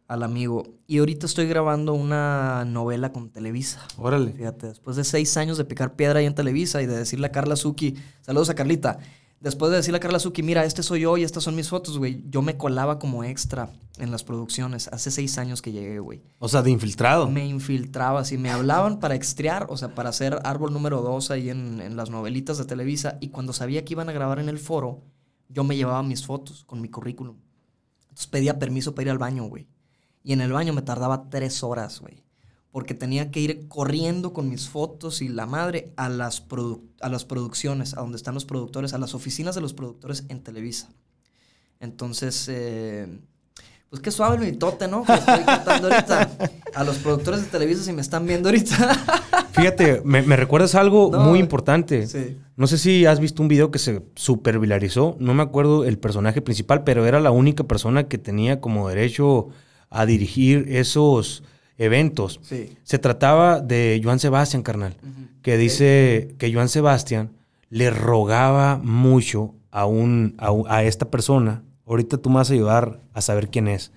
al amigo. Y ahorita estoy grabando una novela con Televisa. Órale. Fíjate, después de seis años de picar piedra ahí en Televisa y de decirle a Carla Zucchi, saludos a Carlita, después de decirle a Carla Zucchi, mira, este soy yo y estas son mis fotos, güey, yo me colaba como extra en las producciones. Hace seis años que llegué, güey. O sea, de infiltrado. Me infiltraba, así me hablaban para extriar, o sea, para hacer árbol número dos ahí en, en las novelitas de Televisa. Y cuando sabía que iban a grabar en el foro, yo me llevaba mis fotos con mi currículum. Entonces pedía permiso para ir al baño, güey. Y en el baño me tardaba tres horas, güey. Porque tenía que ir corriendo con mis fotos y la madre a las, a las producciones, a donde están los productores, a las oficinas de los productores en Televisa. Entonces, eh, pues qué suave el mitote, ¿no? Que estoy contando ahorita. A los productores de Televisa si me están viendo ahorita. (laughs) Fíjate, me, me recuerdas algo No, muy importante. sí. No sé si has visto un video que se super viralizó. No me acuerdo el personaje principal, pero era la única persona que tenía como derecho a dirigir esos eventos. Sí. Se trataba de Joan Sebastián, carnal, que dice que Joan Sebastián le rogaba mucho a, un, a, esta persona. Ahorita tú me vas a ayudar a saber quién es.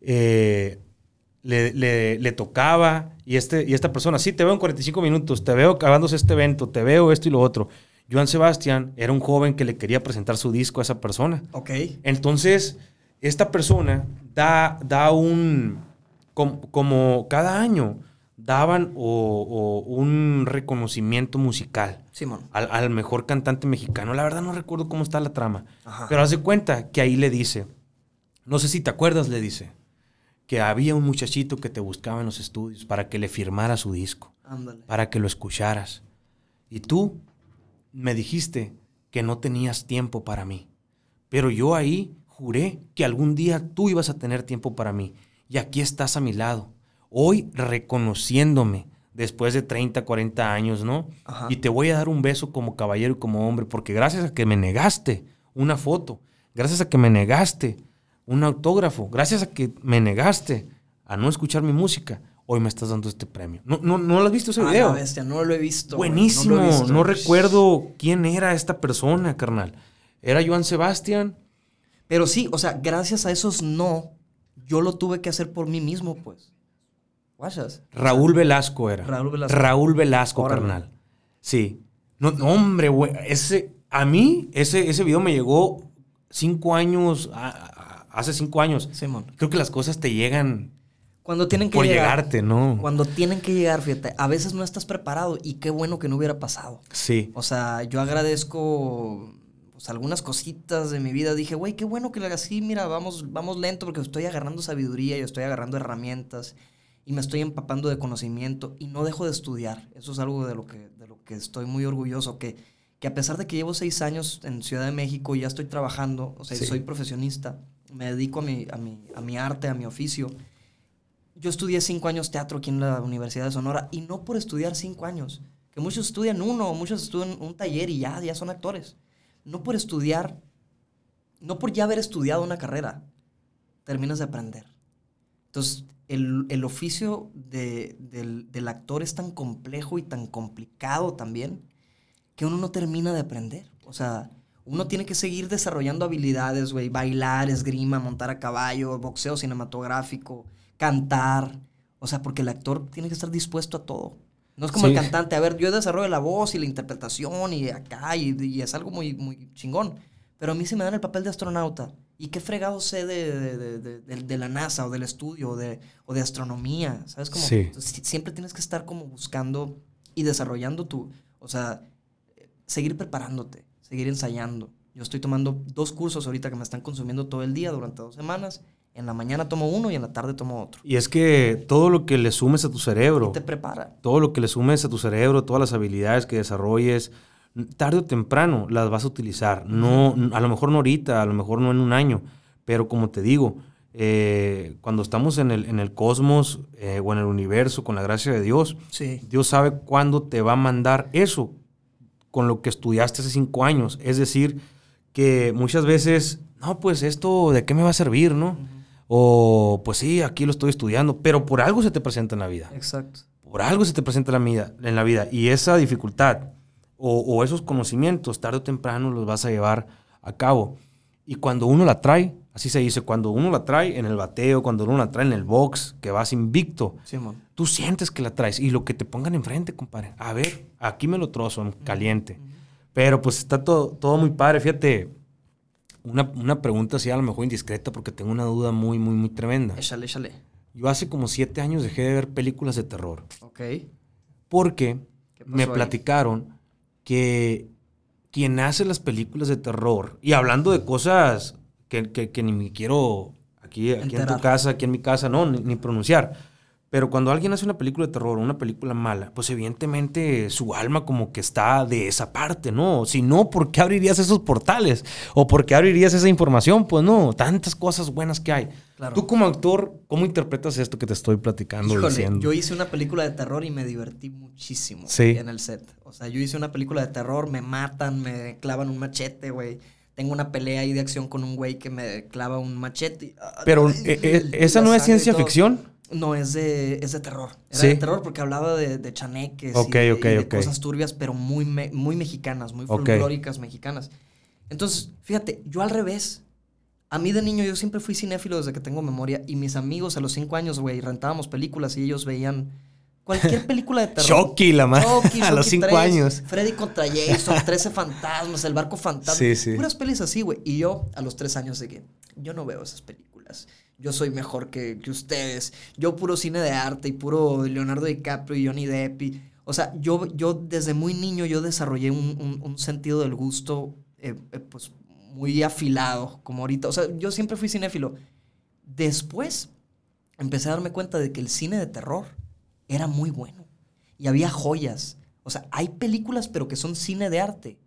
Eh, le, le- le tocaba y, este, y esta persona, sí, te veo en 45 minutos, te veo acabándose este evento, te veo esto y lo otro. Joan Sebastián era un joven que le quería presentar su disco a esa persona. Ok. Entonces, esta persona da, da un, com- como, cada año, daban o- o un reconocimiento musical Simón. al, al mejor cantante mexicano. La verdad no recuerdo cómo está la trama. Ajá. Pero hace cuenta que ahí le dice, no sé si te acuerdas, le dice, que había un muchachito que te buscaba en los estudios para que le firmara su disco, Ándale. para que lo escucharas. Y tú me dijiste que no tenías tiempo para mí. Pero yo ahí juré que algún día tú ibas a tener tiempo para mí. Y aquí estás a mi lado. Hoy reconociéndome después de 30, 40 años, ¿no? Ajá. Y te voy a dar un beso como caballero y como hombre, porque gracias a que me negaste una foto, gracias a que me negaste un autógrafo, gracias a que me negaste a no escuchar mi música, hoy me estás dando este premio. ¿No, no, no lo has visto ese Ah, video? la bestia, no lo he visto. Buenísimo. he No, visto. recuerdo quién era esta persona, carnal. Era Joan Sebastián. Pero sí, o sea, gracias a esos no, yo lo tuve que hacer por mí mismo, pues. ¿Guachas? Raúl Velasco era. Raúl Velasco. Raúl Velasco, Órale. carnal. Sí. No, no, hombre, güey. Ese, a mí, ese, ese video me llegó cinco años, a- a- hace cinco años. Simón. Creo que las cosas te llegan Cuando tienen que por llegar. llegarte, ¿no? Cuando tienen que llegar, fíjate, a veces no estás preparado y qué bueno que no hubiera pasado. Sí. O sea, yo agradezco pues, algunas cositas de mi vida. Dije, güey, qué bueno que lo hagas así. Mira, vamos, vamos lento porque estoy agarrando sabiduría, yo estoy agarrando herramientas y me estoy empapando de conocimiento y no dejo de estudiar. Eso es algo de lo que, de lo que estoy muy orgulloso. Que, que a pesar de que llevo seis años en Ciudad de México y ya estoy trabajando, o sea, Sí. soy profesionista, me dedico a mi, a, mi, a mi arte, a mi oficio. Yo estudié cinco años teatro aquí en la Universidad de Sonora y no por estudiar cinco años, que muchos estudian uno, muchos estudian un taller y ya, ya son actores. No por estudiar, no por ya haber estudiado una carrera, terminas de aprender. Entonces, el, el oficio de- del, del actor es tan complejo y tan complicado también que uno no termina de aprender. O sea, uno tiene que seguir desarrollando habilidades, güey, bailar, esgrima, montar a caballo, boxeo cinematográfico, cantar. O sea, porque el actor tiene que estar dispuesto a todo. No es como Sí. el cantante. A ver, yo desarrollo la voz y la interpretación y acá y, y es algo muy, muy chingón. Pero a mí se me dan el papel de astronauta. ¿Y qué fregado sé de, de, de- la NASA o del estudio o de, o de astronomía? ¿Sabes? Como, Sí. Entonces, siempre tienes que estar como buscando y desarrollando tu... O sea, seguir preparándote, seguir ensayando. Yo estoy tomando dos cursos ahorita que me están consumiendo todo el día durante dos semanas En la mañana tomo uno y en la tarde tomo otro. Y es que todo lo que le sumes a tu cerebro, Te prepara. todo lo que le sumes a tu cerebro, todas las habilidades que desarrolles, tarde o temprano las vas a utilizar. No, a lo mejor no ahorita, a lo mejor no en un año, pero como te digo, eh, cuando estamos en el, en el cosmos eh, o en el universo, con la gracia de Dios, Sí. Dios sabe cuándo te va a mandar eso con lo que estudiaste hace cinco años. Es decir, que muchas veces, no, pues esto, ¿de qué me va a servir, no? O, pues sí, aquí lo estoy estudiando, pero por algo se te presenta en la vida. Exacto. Por algo se te presenta en la vida. En la vida. Y esa dificultad o, o esos conocimientos, tarde o temprano los vas a llevar a cabo. Y cuando uno la trae, así se dice, cuando uno la trae en el bateo, cuando uno la trae en el box, que vas invicto, Simón. tú sientes que la traes y lo que te pongan enfrente, compadre. A ver, aquí me lo trozo en caliente. Pero pues está todo, todo muy padre. Fíjate, una, una pregunta así a lo mejor indiscreta porque tengo una duda muy, muy, muy tremenda. Échale, échale. Yo hace como siete años dejé de ver películas de terror Ok. porque ¿Qué pasó me ahí? platicaron que quien hace las películas de terror, y hablando de cosas que, que- que ni me quiero aquí, aquí en tu casa, aquí en mi casa, no, ni, ni pronunciar. Pero cuando alguien hace una película de terror, una película mala, pues evidentemente su alma como que está de esa parte, ¿no? Si no, ¿por qué abrirías esos portales? ¿O por qué abrirías esa información? Pues no, tantas cosas buenas que hay. Claro. Tú como actor, ¿cómo interpretas esto que te estoy platicando? Híjole, diciendo? yo hice una película de terror y me divertí muchísimo Sí. en el set. O sea, yo hice una película de terror, me matan, me clavan un machete, güey. Tengo una pelea ahí de acción con un güey que me clava un machete. ah, Pero, ay, eh, eh, ¿esa no es ciencia ficción? No, es de, es de terror. Era Sí. de terror porque hablaba de, de chaneques Ok, y, de, ok, y de ok. cosas turbias, pero muy, me- muy mexicanas, muy folclóricas mexicanas. Entonces, fíjate, yo al revés. A mí de niño yo siempre fui cinéfilo desde que tengo memoria y mis amigos a los cinco años, güey, rentábamos películas y ellos veían cualquier película de terror. Chucky, la madre. Chucky, (laughs) A los Chucky cinco 3, años. Freddy contra Jason, 13 fantasmas, el barco fantasma. Sí, sí. Puras pelis así, güey. Y yo a los tres años de que yo no veo esas películas. Yo soy mejor que, que ustedes. Yo puro cine de arte y puro Leonardo DiCaprio y Johnny Depp. y- o sea, yo, yo desde muy niño yo desarrollé un, un- un sentido del gusto eh, eh, pues muy afilado, como ahorita. O sea, yo siempre fui cinéfilo. Después empecé a darme cuenta de que el cine de terror era muy bueno. Y había joyas. O sea, hay películas, pero que son cine de arte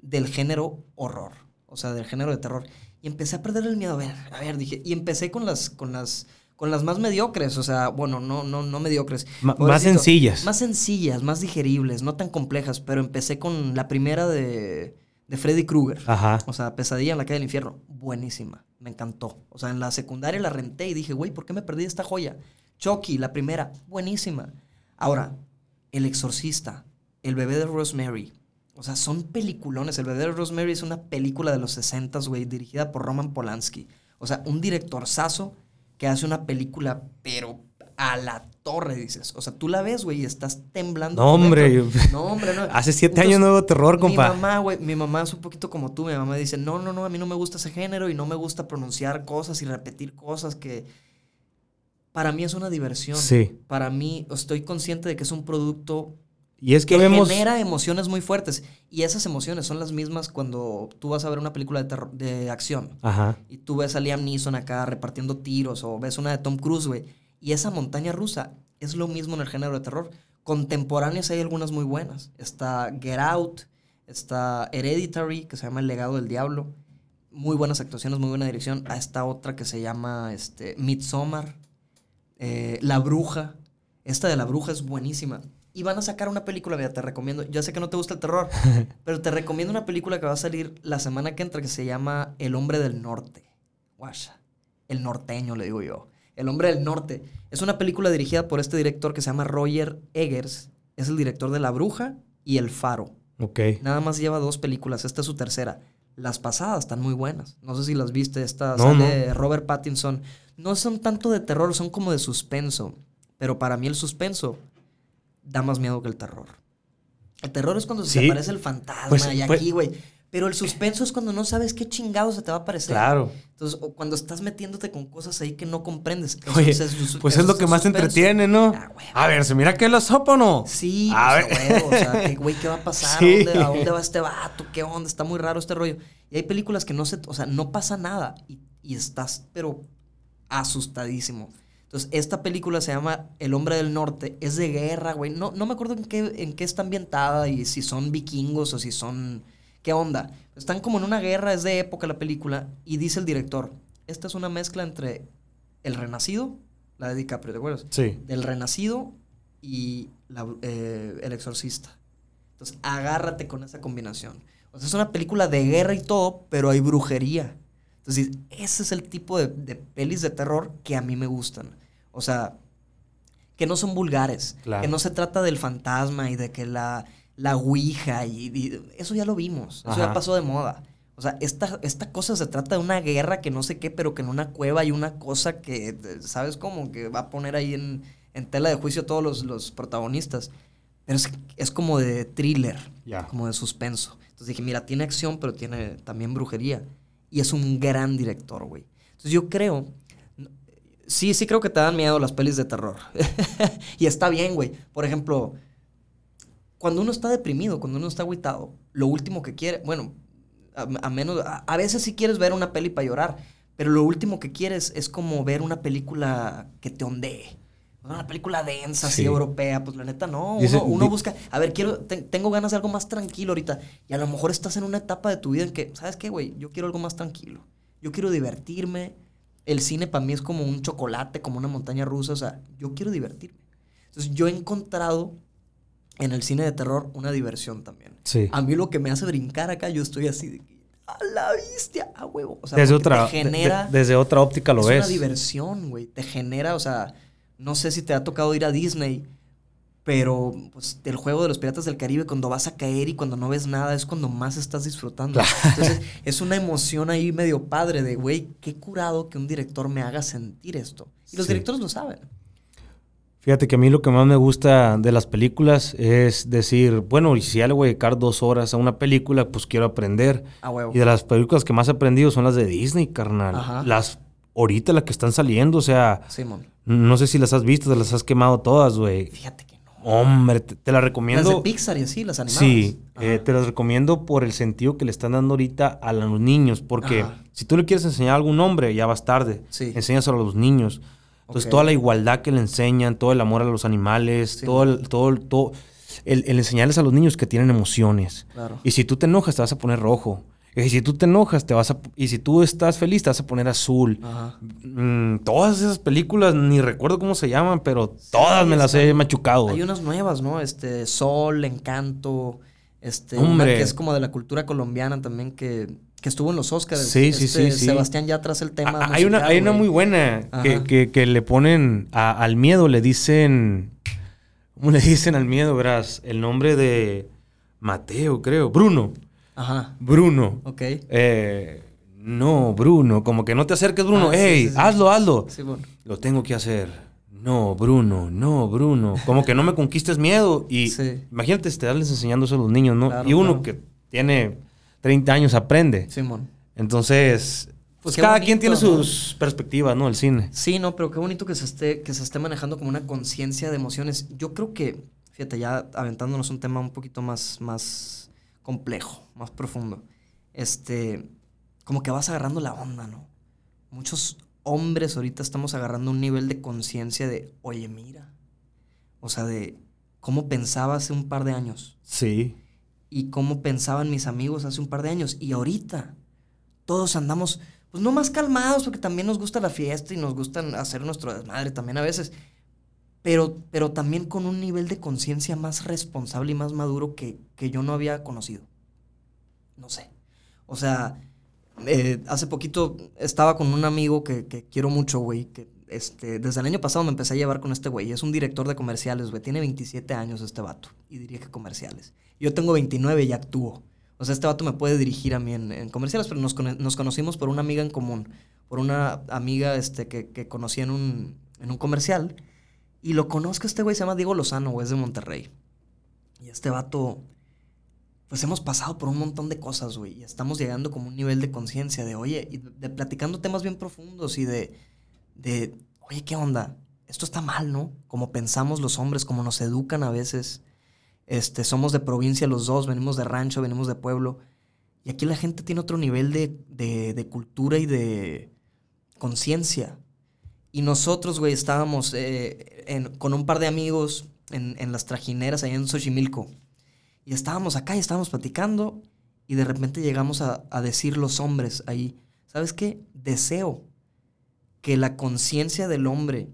del género horror. O sea, del género de terror. Y empecé a perder el miedo. A ver, a ver, dije. Y empecé con las, con las, con las más mediocres. O sea, bueno, no, no, no mediocres. Más sencillas. Más sencillas, más digeribles, no tan complejas. Pero empecé con la primera de, de Freddy Krueger. Ajá. O sea, Pesadilla en la calle del infierno. Buenísima. Me encantó. O sea, en la secundaria la renté y dije, güey, ¿por qué me perdí esta joya? Chucky, la primera. Buenísima. Ahora, El Exorcista, El bebé de Rosemary. O sea, son peliculones. El de Rosemary es una película de los 60, güey, dirigida por Roman Polanski. O sea, un directorzazo que hace una película, pero a la torre, dices. O sea, tú la ves, güey, y estás temblando. No, por hombre, dentro. yo- No, hombre, no. (laughs) Hace siete años no veo terror, compa. Mi mamá, güey, mi mamá es un poquito como tú. Mi mamá dice, no, no, no, a mí no me gusta ese género y no me gusta pronunciar cosas y repetir cosas que... Para mí es una diversión. Sí. Para mí estoy consciente de que es un producto Y es que, que vemos. genera emociones muy fuertes. Y esas emociones son las mismas cuando tú vas a ver una película de, terror- de acción. Ajá. Y tú ves a Liam Neeson acá repartiendo tiros o ves una de Tom Cruise, güey. Y esa montaña rusa es lo mismo en el género de terror. Contemporáneas hay algunas muy buenas. Está Get Out, está Hereditary, que se llama El legado del diablo. Muy buenas actuaciones, muy buena dirección. A esta otra que se llama este, Midsommar. Eh, la bruja. Esta de la bruja es buenísima. Y van a sacar una película, mira, te recomiendo. Ya sé que no te gusta el terror, (laughs) pero te recomiendo una película que va a salir la semana que entra que se llama El hombre del norte. Guasha. El norteño, le digo yo. El hombre del norte. Es una película dirigida por este director que se llama Roger Eggers. Es el director de La Bruja y El Faro. Ok. Nada más lleva dos películas. Esta es su tercera. Las pasadas están muy buenas. No sé si las viste. Esta No, sale Robert Pattinson. No son tanto de terror, son como de suspenso. Pero para mí el suspenso da más miedo que el terror. El terror es cuando se Sí. te aparece el fantasma Pues- y pues- aquí, güey. Pero el suspenso es cuando no sabes qué chingado se te va a aparecer. Claro. Entonces, o cuando estás metiéntote con cosas ahí que no comprendes. Oye, es pues es lo que más te entretiene, ¿no? Ah. A ver, ¿se mira que la sopa o no? Sí, A pues, a ver. huevo, o sea, ¿qué, güey, ¿qué va a pasar? Sí. ¿A, dónde, a dónde va este vato? ¿Qué onda? Está muy raro este rollo. Y hay películas que no se, o sea, no pasa nada y, y estás, pero asustadísimo. Entonces, esta película se llama El hombre del norte, es de guerra, güey. No, no me acuerdo en qué, en qué está ambientada y si son vikingos o si son... ¿Qué onda? Están como en una guerra, es de época la película, y dice el director, esta es una mezcla entre El Renacido, la de DiCaprio, ¿te acuerdas? Sí. Del Renacido y la- eh, El Exorcista. Entonces, agárrate con esa combinación. O sea, es una película de guerra y todo, pero hay brujería. Entonces, ese es el tipo de, de pelis de terror que a mí me gustan. O sea, que no son vulgares. Claro. Que no se trata del fantasma y de que la, la ouija y, y- eso ya lo vimos. Eso Ajá. ya pasó de moda. O sea, esta, esta cosa se trata de una guerra que no sé qué, pero que en una cueva hay una cosa que, ¿sabes cómo? Que va a poner ahí en, en tela de juicio a todos los, los protagonistas. Pero es, es como de thriller, como de suspenso. Entonces dije, mira, tiene acción, pero tiene también brujería. Y es un gran director, güey. Entonces yo creo, sí, sí creo que te dan miedo las pelis de terror. (laughs) y está bien, güey. Por ejemplo, cuando uno está deprimido, cuando uno está agüitado, lo último que quiere, bueno, a, menos, a, a veces sí quieres ver una peli para llorar, pero lo último que quieres es como ver una película que te ondee. Una película densa, así Sí. europea, pues la neta no. Uno uno busca, a ver, quiero, te- tengo ganas de algo más tranquilo ahorita. Y a lo mejor estás en una etapa de tu vida en que, ¿sabes qué, güey? Yo quiero algo más tranquilo. Yo quiero divertirme. El cine para mí es como un chocolate, como una montaña rusa. O sea, yo quiero divertirme. Entonces, yo he encontrado en el cine de terror una diversión también. Sí. A mí lo que me hace brincar acá, yo estoy así de a la bestia, a huevo. O sea, desde otra, te genera de- de- desde otra óptica lo es ves. una diversión, güey. Te genera, o sea, no sé si te ha tocado ir a Disney, pero pues, el juego de los piratas del Caribe, cuando vas a caer y cuando no ves nada, es cuando más estás disfrutando. Entonces, (laughs) es una emoción ahí medio padre de, güey, qué curado que un director me haga sentir esto. Y los Sí. directores lo saben. Fíjate que a mí lo que más me gusta de las películas es decir, bueno, y si ya le voy a dedicar dos horas a una película, pues quiero aprender. Y de las películas que más he aprendido son las de Disney, carnal. Ajá. Las ahorita las que están saliendo, o sea, no sé si las has visto, te las has quemado todas, güey. Fíjate que no. Hombre, te, te las Las recomiendo. de Pixar y así, las animadas. Sí, eh, te las recomiendo por el sentido que le están dando ahorita a los niños, porque Ajá. si tú le quieres enseñar a algún nombre, ya vas tarde. Sí. Enséñaselo a los niños. Entonces, toda la igualdad que le enseñan, todo el amor a los animales, Sí. todo, el, todo, todo el, el enseñarles a los niños que tienen emociones. Claro. Y si tú te enojas, te vas a poner rojo. Y si tú te enojas, te vas a... Y si tú estás feliz, te vas a poner azul. Ajá. Mm, todas esas películas, ni recuerdo cómo se llaman, pero todas me las he machucado. Hay unas nuevas, ¿no? Este, Sol, Encanto, este, una que es como de la cultura colombiana también, que, que estuvo en los Oscars. Sí, sí, Este, sí, sí. Sebastián ya tras el tema. Ah, hay una, hay una muy buena que, que- que le ponen a- al miedo, le dicen. ¿Cómo le dicen al miedo, verás? El nombre de Mateo, creo. Bruno. Ajá, Bruno. ok. Eh, no, Bruno. Como que no te acerques, Bruno. Ah, ¡Ey! sí, sí. hazlo, hazlo. Sí, bueno. Lo tengo que hacer. No, Bruno, no, Bruno. Como que no me conquistes miedo. Y Sí. imagínate estarles enseñando eso a los niños, ¿no? Claro, y uno claro. que tiene 30 años aprende. Simón. Entonces, pues qué cada bonito, quien tiene ¿no? sus perspectivas, ¿no? El cine. Sí, no, pero qué bonito que se esté, que se esté manejando como una conciencia de emociones. Yo creo que, fíjate, ya aventándonos un tema un poquito más, más complejo, más profundo. Este, como que vas agarrando la onda, ¿no? Muchos hombres ahorita estamos agarrando un nivel de conciencia de, oye, mira. O sea, de cómo pensaba hace un par de años Sí. y cómo pensaban mis amigos hace un par de años. Y ahorita todos andamos, pues no más calmados, porque también nos gusta la fiesta y nos gustan hacer nuestro desmadre también a veces. Pero, pero también con un nivel de conciencia más responsable y más maduro que, que yo no había conocido. No sé. O sea, eh, hace poquito estaba con un amigo que, que quiero mucho, güey, que este, desde el año pasado me empecé a llevar con este güey. Es un director de comerciales, güey. Tiene 27 años este vato y dirige comerciales. Yo tengo 29 y actúo. O sea, este vato me puede dirigir a mí en, comerciales, pero nos, nos conocimos por una amiga en común. Por una amiga este, que, que conocí en un, en un comercial. Y lo conozco, este güey se llama Diego Lozano, güey, es de Monterrey. Y este vato, pues hemos pasado por un montón de cosas, güey. Y estamos llegando como un nivel de conciencia de, oye, y de, de platicando temas bien profundos y de, de, oye, ¿qué onda? Esto está mal, ¿no? Como pensamos los hombres, como nos educan a veces. Este, somos de provincia los dos, venimos de rancho, venimos de pueblo. Y aquí la gente tiene otro nivel de, de, de cultura y de conciencia. Y nosotros, güey, estábamos eh, con un par de amigos en, en las trajineras allá en Xochimilco. Y estábamos acá y estábamos platicando. Y de repente llegamos a, a decir los hombres ahí, ¿sabes qué? Deseo que la conciencia del hombre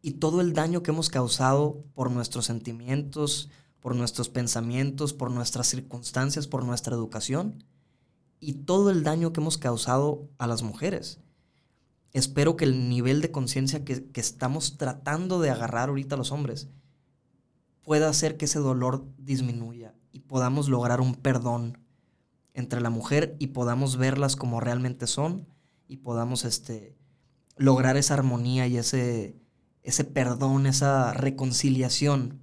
y todo el daño que hemos causado por nuestros sentimientos, por nuestros pensamientos, por nuestras circunstancias, por nuestra educación y todo el daño que hemos causado a las mujeres. Espero que el nivel de conciencia que, que estamos tratando de agarrar ahorita los hombres pueda hacer que ese dolor disminuya y podamos lograr un perdón entre la mujer y podamos verlas como realmente son y podamos este, lograr esa armonía y ese, ese perdón, esa reconciliación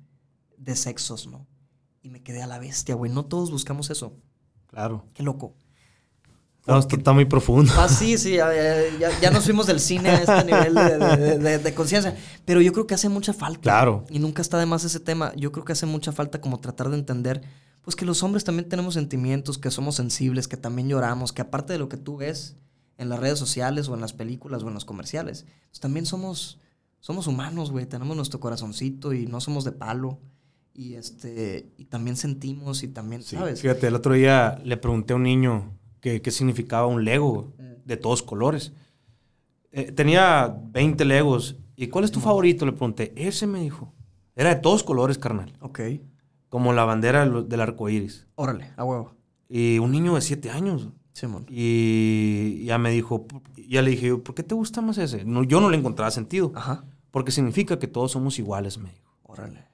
de sexos, ¿no? Y me quedé a la bestia, güey. No todos buscamos eso. Claro. Qué loco. No, esto está muy profundo. Ah, sí, sí, ya, ya- ya nos fuimos del cine a este nivel de, de- de- de conciencia. Pero yo creo que hace mucha falta. Claro. Y nunca está de más ese tema. Yo creo que hace mucha falta como tratar de entender, pues que los hombres también tenemos sentimientos, que somos sensibles, que también lloramos, que aparte de lo que tú ves en las redes sociales o en las películas o en los comerciales, pues también somos, somos humanos, güey. Tenemos nuestro corazoncito y no somos de palo. Y este, y también sentimos y también, Sí, ¿sabes? Fíjate, el otro día le pregunté a un niño qué significaba un Lego de todos colores. Eh, tenía 20 Legos. ¿Y cuál es tu favorito? Le pregunté. Ese me dijo. Era de todos colores, carnal. Ok. Como la bandera del, del arco iris. Órale, a huevo. Y un niño de 7 años. Simón. Y ya me dijo, ya le dije, ¿por qué te gusta más ese? No, yo no le encontraba sentido. Ajá. Porque significa que todos somos iguales, me dijo. Órale.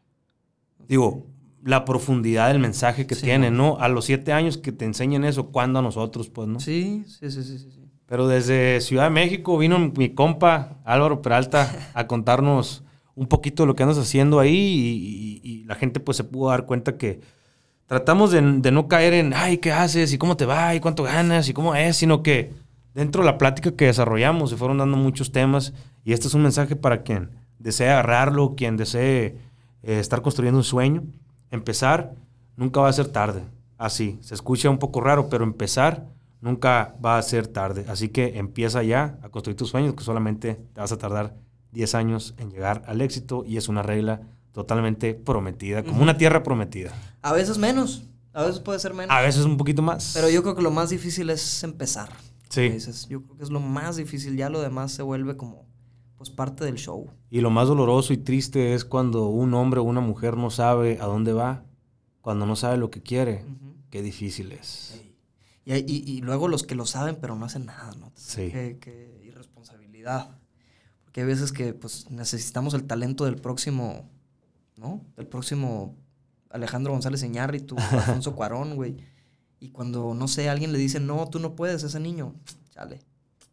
Digo, la profundidad del mensaje que Sí, tiene, ¿no? A los siete años que te enseñen eso, ¿cuándo a nosotros, pues, no? Sí, sí, sí, sí, sí. sí. Pero desde Ciudad de México vino mi compa Álvaro Peralta (laughs) a contarnos un poquito de lo que andas haciendo ahí y, y- y la gente pues se pudo dar cuenta que tratamos de, de no caer en, ay, ¿qué haces? ¿Y cómo te va? ¿Y cuánto ganas? ¿Y cómo es? Sino que dentro de la plática que desarrollamos se fueron dando muchos temas y este es un mensaje para quien desee agarrarlo, quien desee eh, estar construyendo un sueño. Empezar nunca va a ser tarde. Así, se escucha un poco raro, pero empezar nunca va a ser tarde. Así que empieza ya a construir tus sueños, que solamente te vas a tardar 10 años en llegar al éxito y es una regla totalmente prometida, como una tierra prometida. A veces menos. A veces puede ser menos. A veces un poquito más. Pero yo creo que lo más difícil es empezar. Sí. Dices, yo creo que es lo más difícil. Ya lo demás se vuelve como, pues, parte del show. Y lo más doloroso y triste es cuando un hombre o una mujer no sabe a dónde va, cuando no sabe lo que quiere. Qué difícil es. Y, y- y luego los que lo saben, pero no hacen nada, ¿no? Sí. Qué, qué irresponsabilidad. Porque hay veces que, pues, necesitamos el talento del próximo, ¿no? Del próximo Alejandro González Iñárritu, (laughs) Alfonso Cuarón, güey. Y cuando, no sé, alguien le dice, no, tú no puedes, ese niño, chale.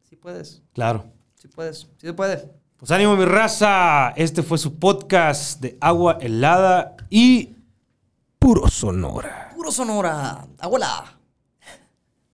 Sí puedes, Claro. Sí puedes, sí se puede. Pues ánimo mi raza. Este fue su podcast de agua helada y puro sonora. Puro Sonora, abuela.